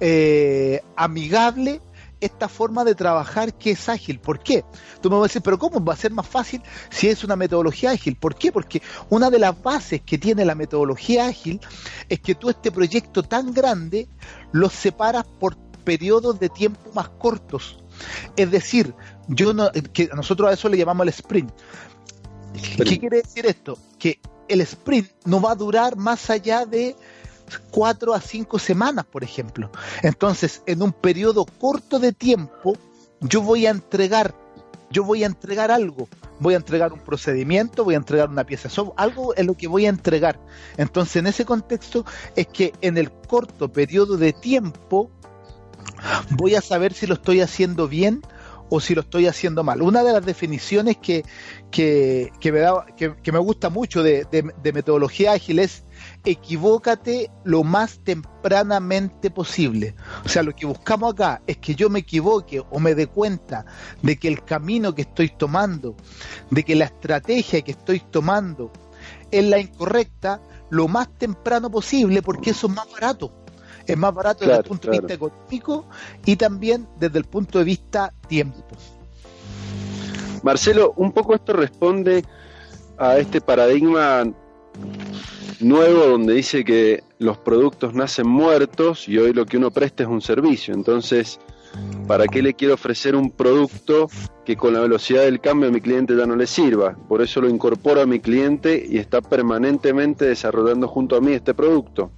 Speaker 8: eh, amigable esta forma de trabajar que es ágil. ¿Por qué? Tú me vas a decir, pero ¿cómo va a ser más fácil si es una metodología ágil? ¿Por qué? Porque una de las bases que tiene la metodología ágil es que tú este proyecto tan grande lo separas por periodos de tiempo más cortos. Es decir, yo no, que nosotros a eso le llamamos el sprint. ¿Qué quiere decir esto? Que el sprint no va a durar más allá de cuatro a cinco semanas, por ejemplo. Entonces, en un periodo corto de tiempo, yo voy a entregar, yo voy a entregar algo. Voy a entregar un procedimiento, voy a entregar una pieza algo es lo que voy a entregar. Entonces, en ese contexto, es que en el corto periodo de tiempo, voy a saber si lo estoy haciendo bien o si lo estoy haciendo mal. Una de las definiciones que, que, me, da, que, me gusta mucho de, metodología ágil es equivócate lo más tempranamente posible. O sea, lo que buscamos acá es que yo me equivoque o me dé cuenta de que el camino que estoy tomando, de que la estrategia que estoy tomando es la incorrecta lo más temprano posible porque eso es más barato es más barato desde el punto de vista económico y también desde el punto de vista tiempo.
Speaker 10: Marcelo, un poco esto responde a este paradigma nuevo donde dice que los productos nacen muertos y hoy lo que uno presta es un servicio. Entonces, ¿para qué le quiero ofrecer un producto que con la velocidad del cambio a mi cliente ya no le sirva? Por eso lo incorporo a mi cliente y está permanentemente desarrollando junto a mí este producto.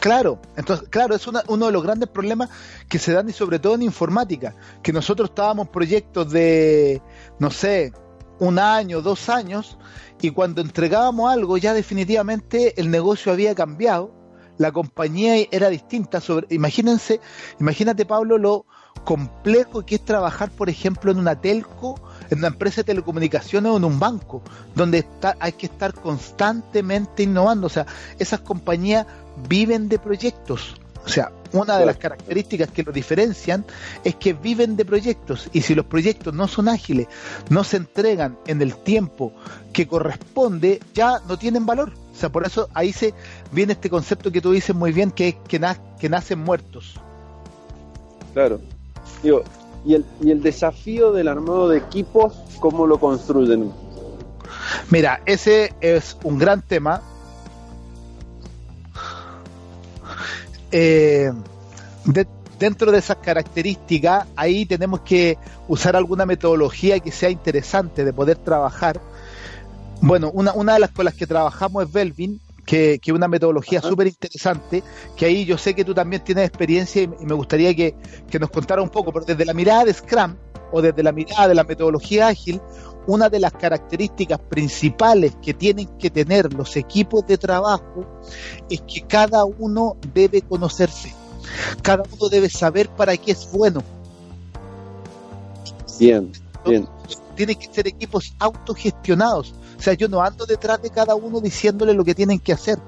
Speaker 8: Claro, entonces, claro, es uno de los grandes problemas que se dan y sobre todo en informática, que nosotros estábamos proyectos de, no sé, un año, dos años, y cuando entregábamos algo ya definitivamente el negocio había cambiado, la compañía era distinta. Imagínense, imagínate Pablo lo complejo que es trabajar, por ejemplo, en una telco, en una empresa de telecomunicaciones o en un banco, donde está, hay que estar constantemente innovando. O sea, esas compañías viven de proyectos. O sea, una de las características que los diferencian es que viven de proyectos y si los proyectos no son ágiles, no se entregan en el tiempo que corresponde, ya no tienen valor. O sea, por eso ahí se viene este concepto que tú dices muy bien, que es que, que nacen muertos.
Speaker 10: Claro. Digo, y el, y el desafío del armado de equipos, ¿cómo lo construyen?
Speaker 8: Mira, ese es un gran tema eh, dentro de esas características, ahí tenemos que usar alguna metodología que sea interesante de poder trabajar. Bueno, una, una de las con las que trabajamos es Belvin, que es una metodología súper interesante, que ahí yo sé que tú también tienes experiencia y, me gustaría que, que, nos contara un poco, pero desde la mirada de Scrum o desde la mirada de la metodología ágil, una de las características principales que tienen que tener los equipos de trabajo es que cada uno debe conocerse, cada uno debe saber para qué es bueno.
Speaker 10: Bien, bien.
Speaker 8: Tienen que ser equipos autogestionados. O sea, yo no ando detrás de cada uno diciéndole lo que tienen que hacer,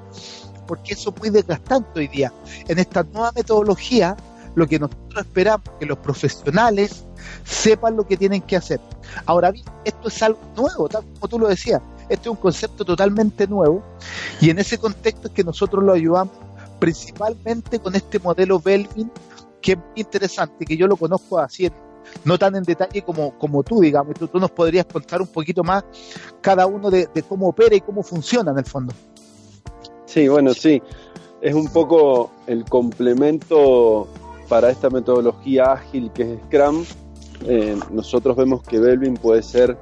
Speaker 8: porque eso es muy desgastante hoy día. En esta nueva metodología, lo que nosotros esperamos es que los profesionales sepan lo que tienen que hacer. Ahora bien, esto es algo nuevo, tal como tú lo decías, este es un concepto totalmente nuevo y en ese contexto es que nosotros lo ayudamos principalmente con este modelo Belvin que es interesante, que yo lo conozco así, no tan en detalle como, como tú, digamos, tú, tú nos podrías contar un poquito más cada uno de, de cómo opera y cómo funciona en el fondo.
Speaker 10: Sí, bueno, sí, es un poco el complemento para esta metodología ágil que es Scrum, eh, nosotros vemos que Belvin puede ser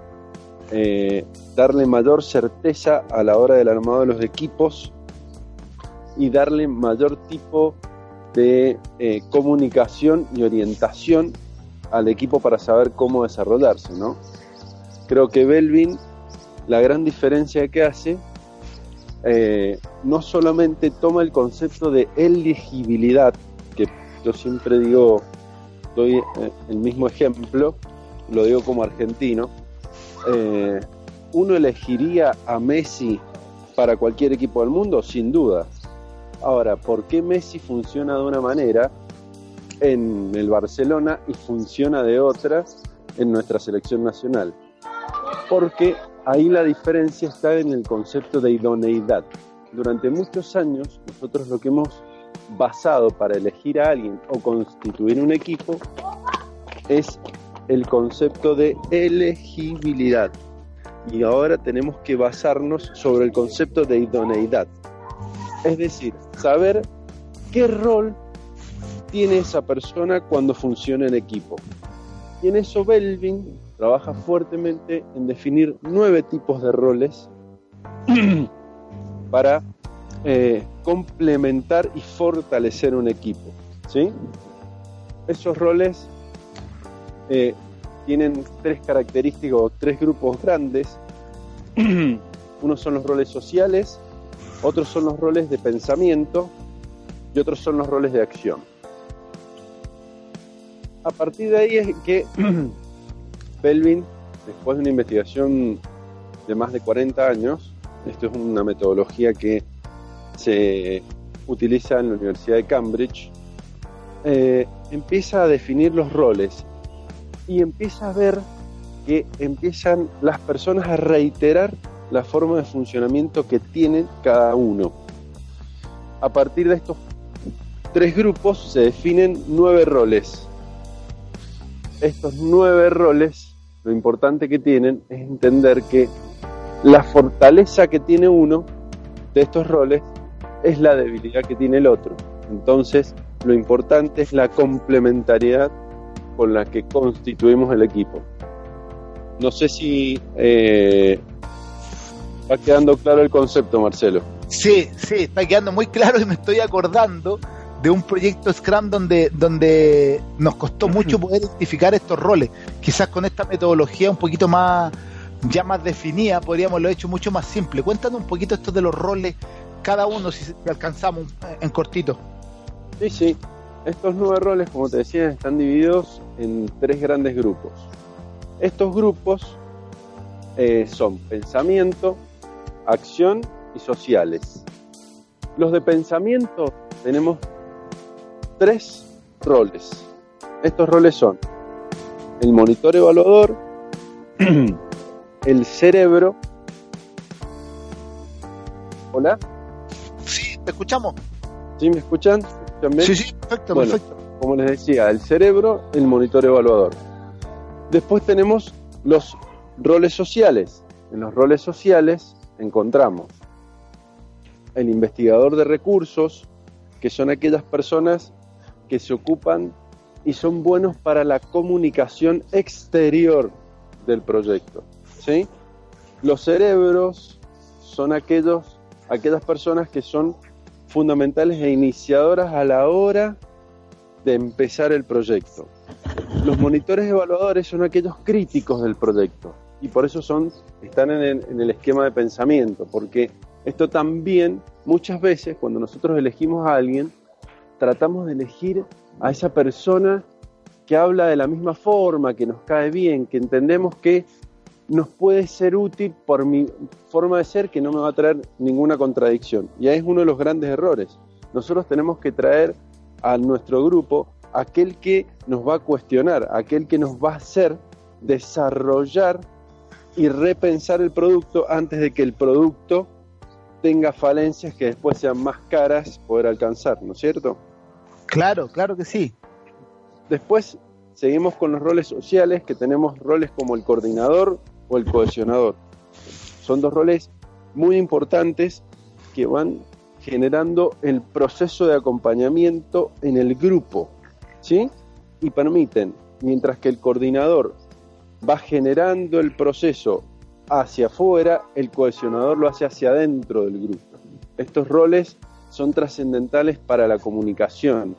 Speaker 10: eh, darle mayor certeza a la hora del armado de los equipos y darle mayor tipo de eh, comunicación y orientación al equipo para saber cómo desarrollarse, ¿no? Creo que Belvin, la gran diferencia que hace, no solamente toma el concepto de elegibilidad, que yo siempre digo doy eh, el mismo ejemplo, lo digo como argentino, eh, uno elegiría a Messi para cualquier equipo del mundo, sin duda. Ahora, ¿por qué Messi funciona de una manera en el Barcelona y funciona de otra en nuestra selección nacional? Porque ahí la diferencia está en el concepto de idoneidad. Durante muchos años nosotros lo que hemos basado para elegir a alguien o constituir un equipo es el concepto de elegibilidad. Y ahora tenemos que basarnos sobre el concepto de idoneidad. Es decir, saber qué rol tiene esa persona cuando funciona en equipo. Y en eso Belvin trabaja fuertemente en definir nueve tipos de roles *clears throat* para eh, complementar y fortalecer un equipo. ¿sí? Esos roles eh, tienen tres características o tres grupos grandes. *clears throat* Unos son los roles sociales, otros son los roles de pensamiento y otros son los roles de acción. A partir de ahí es que *clears throat* Belvin, después de una investigación de más de 40 años, esto es una metodología que se utiliza en la Universidad de Cambridge, eh, empieza a definir los roles y empieza a ver que empiezan las personas a reiterar la forma de funcionamiento que tienen cada uno. A partir de estos tres grupos se definen nueve roles. Estos nueve roles, lo importante que tienen es entender que la fortaleza que tiene uno de estos roles es la debilidad que tiene el otro. Entonces, lo importante es la complementariedad con la que constituimos el equipo. No sé si eh, va quedando claro el concepto, Marcelo.
Speaker 8: Sí, sí, está quedando muy claro y me estoy acordando de un proyecto Scrum donde, donde nos costó mucho poder identificar estos roles. Quizás con esta metodología un poquito más, ya más definida, podríamos haberlo hecho mucho más simple. Cuéntanos un poquito esto de los roles, cada uno, si alcanzamos en cortito.
Speaker 10: Sí, sí. Estos nueve roles, como te decía, están divididos en tres grandes grupos. Estos grupos eh, son pensamiento, acción y sociales. Los de pensamiento tenemos tres roles. Estos roles son el monitor evaluador, *clears throat* el cerebro. ¿Hola?
Speaker 8: Te escuchamos.
Speaker 10: ¿Sí me escuchan?
Speaker 8: Sí, sí, perfecto, perfecto.
Speaker 10: Como les decía, el cerebro, el monitor evaluador. Después tenemos los roles sociales. En los roles sociales encontramos el investigador de recursos, que son aquellas personas que se ocupan y son buenos para la comunicación exterior del proyecto. ¿sí? Los cerebros son aquellos, aquellas personas que son fundamentales e iniciadoras a la hora de empezar el proyecto. Los monitores evaluadores son aquellos críticos del proyecto y por eso son, están en el, en el esquema de pensamiento, porque esto también muchas veces cuando nosotros elegimos a alguien, tratamos de elegir a esa persona que habla de la misma forma, que nos cae bien, que entendemos que nos puede ser útil por mi forma de ser, que no me va a traer ninguna contradicción. Y ahí es uno de los grandes errores. Nosotros tenemos que traer a nuestro grupo aquel que nos va a cuestionar, aquel que nos va a hacer desarrollar y repensar el producto antes de que el producto tenga falencias que después sean más caras poder alcanzar, ¿no es cierto?
Speaker 8: Claro, claro que sí.
Speaker 10: Después seguimos con los roles sociales, que tenemos roles como el coordinador o el cohesionador. Son dos roles muy importantes que van generando el proceso de acompañamiento en el grupo, ¿sí? Y permiten, mientras que el coordinador va generando el proceso hacia afuera, el cohesionador lo hace hacia adentro del grupo. Estos roles son trascendentales para la comunicación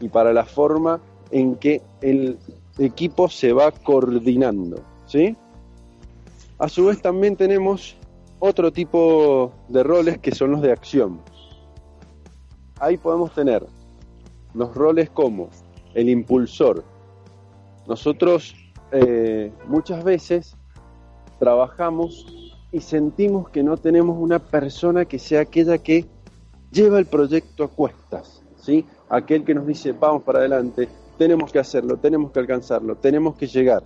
Speaker 10: y para la forma en que el equipo se va coordinando, ¿sí? A su vez también tenemos otro tipo de roles que son los de acción. Ahí podemos tener los roles como el impulsor. Nosotros eh, muchas veces trabajamos y sentimos que no tenemos una persona que sea aquella que lleva el proyecto a cuestas, ¿sí? Aquel que nos dice, vamos para adelante, tenemos que hacerlo, tenemos que alcanzarlo, tenemos que llegar,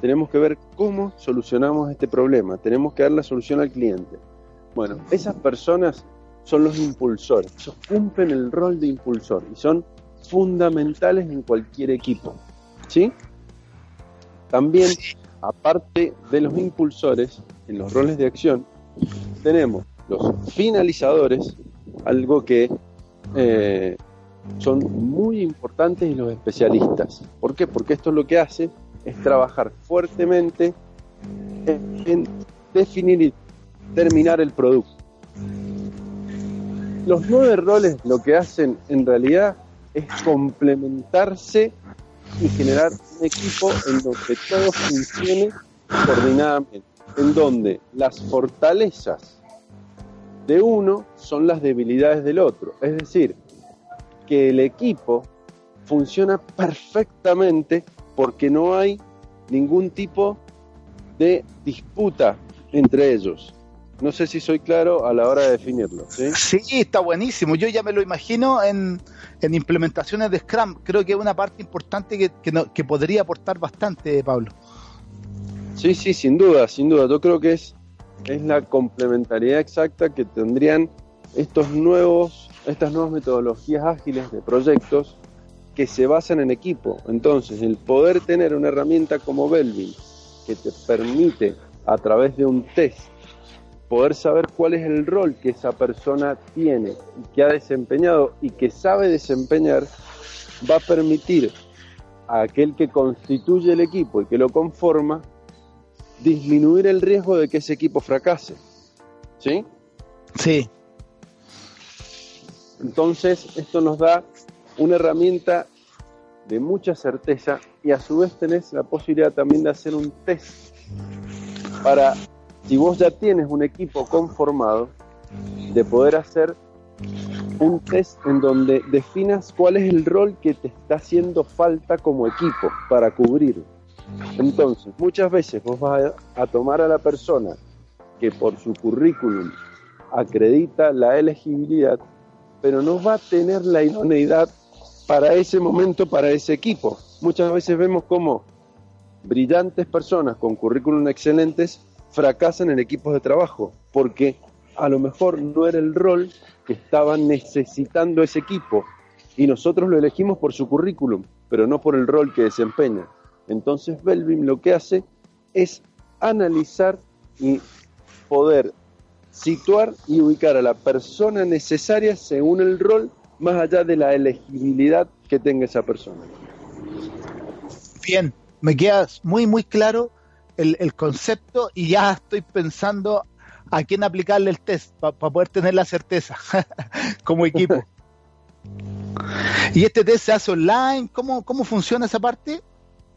Speaker 10: tenemos que ver cómo solucionamos este problema, tenemos que dar la solución al cliente. Bueno, esas personas son los impulsores, ellos cumplen el rol de impulsor y son fundamentales en cualquier equipo, ¿sí? También, aparte de los impulsores, en los roles de acción, tenemos los finalizadores, algo que eh, son muy importantes y los especialistas. ¿Por qué? Porque esto lo que hace es trabajar fuertemente en, definir y terminar el producto. Los nueve roles lo que hacen en realidad es complementarse y generar un equipo en donde todo funcione coordinadamente, en donde las fortalezas de uno son las debilidades del otro. Es decir, que el equipo funciona perfectamente porque no hay ningún tipo de disputa entre ellos. No sé si soy claro a la hora de definirlo. Sí,
Speaker 8: está buenísimo. Yo ya me lo imagino en, implementaciones de Scrum. Creo que es una parte importante que, que, podría aportar bastante, Pablo.
Speaker 10: Sí, sí, sin duda, sin duda. Yo creo que es, es la complementariedad exacta que tendrían estos nuevos, estas nuevas metodologías ágiles de proyectos que se basan en equipo. Entonces, el poder tener una herramienta como Belvin que te permite a través de un test poder saber cuál es el rol que esa persona tiene y que ha desempeñado y que sabe desempeñar, va a permitir a aquel que constituye el equipo y que lo conforma disminuir el riesgo de que ese equipo fracase. ¿Sí?
Speaker 8: Sí.
Speaker 10: Entonces, esto nos da una herramienta de mucha certeza y a su vez tenés la posibilidad también de hacer un test para si vos ya tienes un equipo conformado, de poder hacer un test en donde definas cuál es el rol que te está haciendo falta como equipo para cubrir. Entonces, muchas veces vos vas a, tomar a la persona que por su currículum acredita la elegibilidad, pero no va a tener la idoneidad para ese momento, para ese equipo. Muchas veces vemos como brillantes personas con currículum excelentes fracasan en equipos de trabajo, porque a lo mejor no era el rol que estaba necesitando ese equipo y nosotros lo elegimos por su currículum, pero no por el rol que desempeña. Entonces Belvin lo que hace es analizar y poder situar y ubicar a la persona necesaria según el rol, más allá de la elegibilidad que tenga esa persona.
Speaker 8: Bien, me queda muy, muy claro el, concepto y ya estoy pensando a quién aplicarle el test para poder tener la certeza *laughs* como equipo. ¿Y este test se hace online? ¿Cómo, cómo funciona esa parte?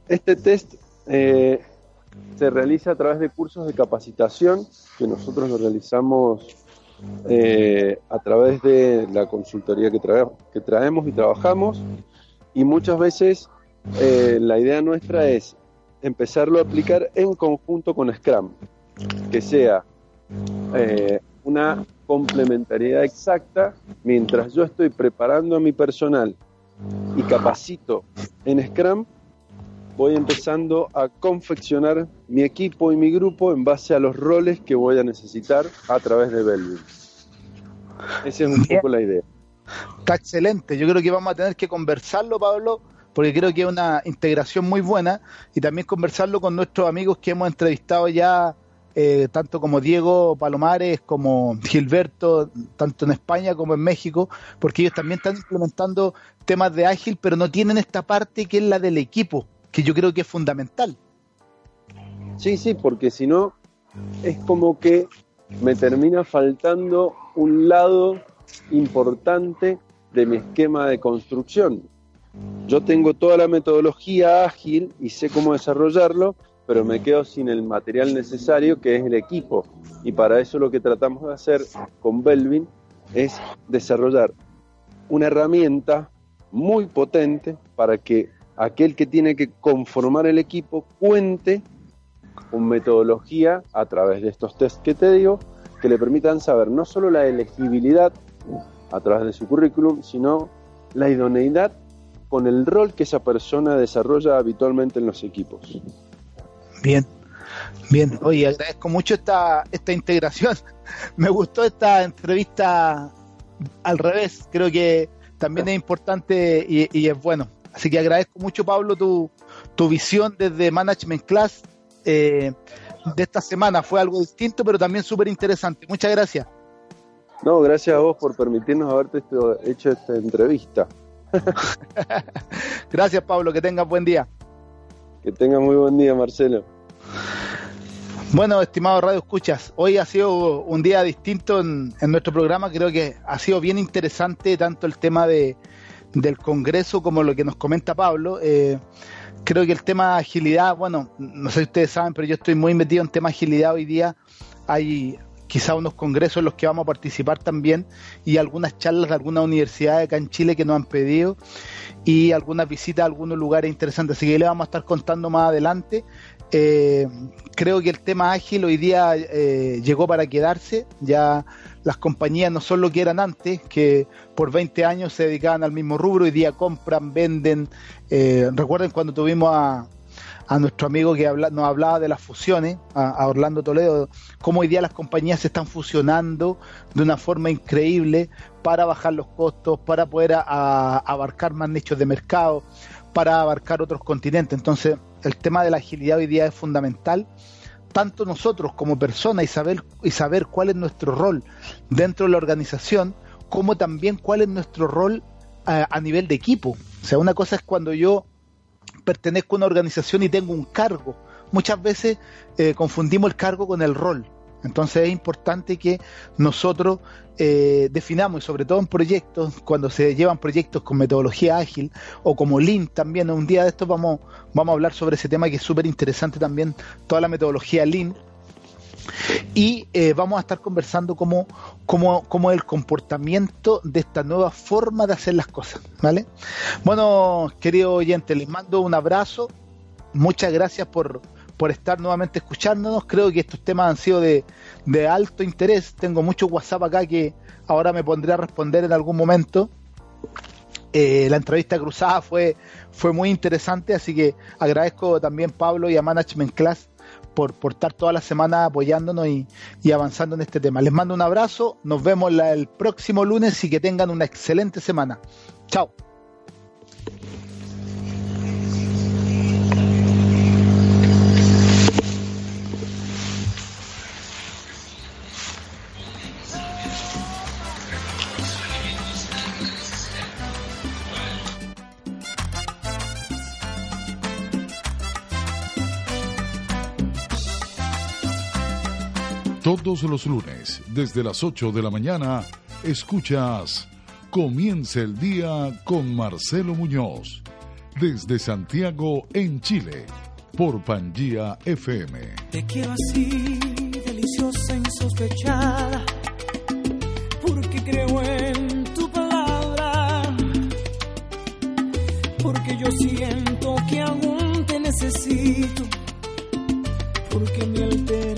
Speaker 10: Este test eh, se realiza a través de cursos de capacitación que nosotros lo realizamos eh, a través de la consultoría que, que traemos y trabajamos. Y muchas veces eh, la idea nuestra es empezarlo a aplicar en conjunto con Scrum, que sea eh, una complementariedad exacta mientras yo estoy preparando a mi personal y capacito en Scrum, voy empezando a confeccionar mi equipo y mi grupo en base a los roles que voy a necesitar a través de Belvin. Esa es un poco la idea.
Speaker 8: Está excelente. Yo creo que vamos a tener que conversarlo, Pablo, porque creo que es una integración muy buena y también conversarlo con nuestros amigos que hemos entrevistado ya, eh, tanto como Diego Palomares, como Gilberto, tanto en España como en México, porque ellos también están implementando temas de ágil, pero no tienen esta parte que es la del equipo, que yo creo que es fundamental.
Speaker 10: Sí, sí, porque si no, es como que me termina faltando un lado importante de mi esquema de construcción yo tengo toda la metodología ágil y sé cómo desarrollarlo, pero me quedo sin el material necesario que es el equipo. Y para eso lo que tratamos de hacer con Belvin es desarrollar una herramienta muy potente para que aquel que tiene que conformar el equipo cuente con metodología a través de estos tests que te digo, que le permitan saber no solo la elegibilidad a través de su currículum, sino la idoneidad con el rol que esa persona desarrolla habitualmente en los equipos.
Speaker 8: Bien, bien. Oye, agradezco mucho esta, esta integración. *laughs* Me gustó esta entrevista al revés. Creo que también es importante y, es bueno. Así que agradezco mucho, Pablo, tu, tu visión desde Management Class eh, de esta semana. Fue algo distinto, pero también súper interesante. Muchas gracias.
Speaker 10: No, gracias a vos por permitirnos haberte hecho esta entrevista. *laughs*
Speaker 8: gracias, Pablo. Que tengas buen día.
Speaker 10: Que tengas muy buen día, Marcelo.
Speaker 8: Bueno, estimado Radio Escuchas, hoy ha sido un día distinto en, nuestro programa. Creo que ha sido bien interesante tanto el tema de, del Congreso como lo que nos comenta Pablo. Eh, creo que el tema de agilidad, bueno, no sé si ustedes saben, pero yo estoy muy metido en tema de agilidad hoy día. Hay quizá unos congresos en los que vamos a participar también y algunas charlas de algunas universidades acá en Chile que nos han pedido y algunas visitas a algunos lugares interesantes. Así que le vamos a estar contando más adelante. Eh, creo que el tema ágil hoy día eh, llegó para quedarse. Ya las compañías no son lo que eran antes, que por 20 años se dedicaban al mismo rubro, hoy día compran, venden. Eh, recuerden cuando tuvimos a, a nuestro amigo que nos hablaba de las fusiones, a, Orlando Toledo, cómo hoy día las compañías se están fusionando de una forma increíble para bajar los costos, para poder abarcar más nichos de mercado, para abarcar otros continentes. Entonces, el tema de la agilidad hoy día es fundamental tanto nosotros como personas y saber, y saber cuál es nuestro rol dentro de la organización, como también cuál es nuestro rol a, nivel de equipo. O sea, una cosa es cuando yo pertenezco a una organización y tengo un cargo. Muchas veces eh, confundimos el cargo con el rol. Entonces es importante que nosotros eh, definamos, y sobre todo en proyectos, cuando se llevan proyectos con metodología ágil o como Lean también, un día de estos vamos, vamos a hablar sobre ese tema que es súper interesante también, toda la metodología Lean. Y eh, vamos a estar conversando cómo, cómo, cómo el comportamiento de esta nueva forma de hacer las cosas. ¿vale? Bueno, querido oyente, les mando un abrazo. Muchas gracias por, por estar nuevamente escuchándonos. Creo que estos temas han sido de, alto interés. Tengo mucho WhatsApp acá que ahora me pondré a responder en algún momento. Eh, la entrevista cruzada fue, fue muy interesante, así que agradezco también Pablo y a Management Class por, por estar toda la semana apoyándonos y, y, avanzando en este tema. Les mando un abrazo, nos vemos el próximo lunes y que tengan una excelente semana. Chao.
Speaker 1: Todos los lunes, desde las 8 de la mañana, escuchas Comienza el día con Marcelo Muñoz, desde Santiago, en Chile, por Pangía FM.
Speaker 12: Te quiero así, deliciosa, insospechada, porque creo en tu palabra, porque yo siento que aún te necesito, porque me alteras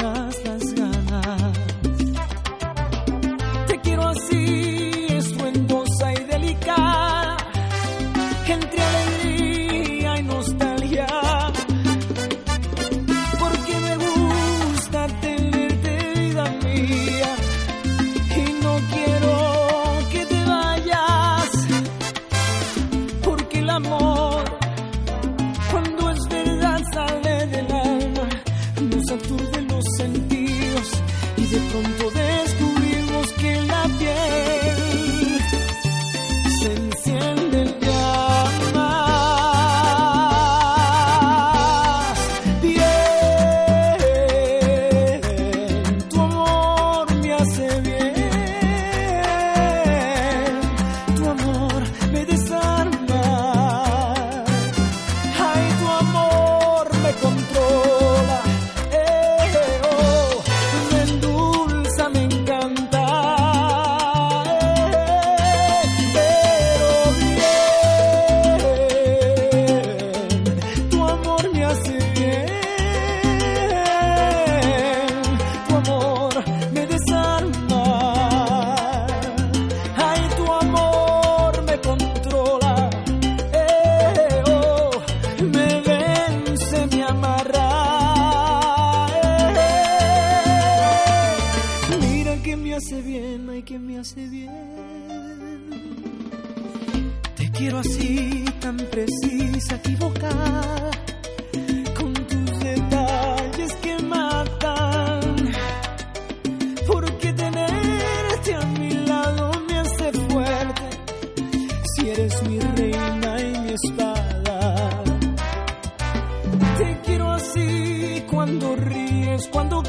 Speaker 12: cuando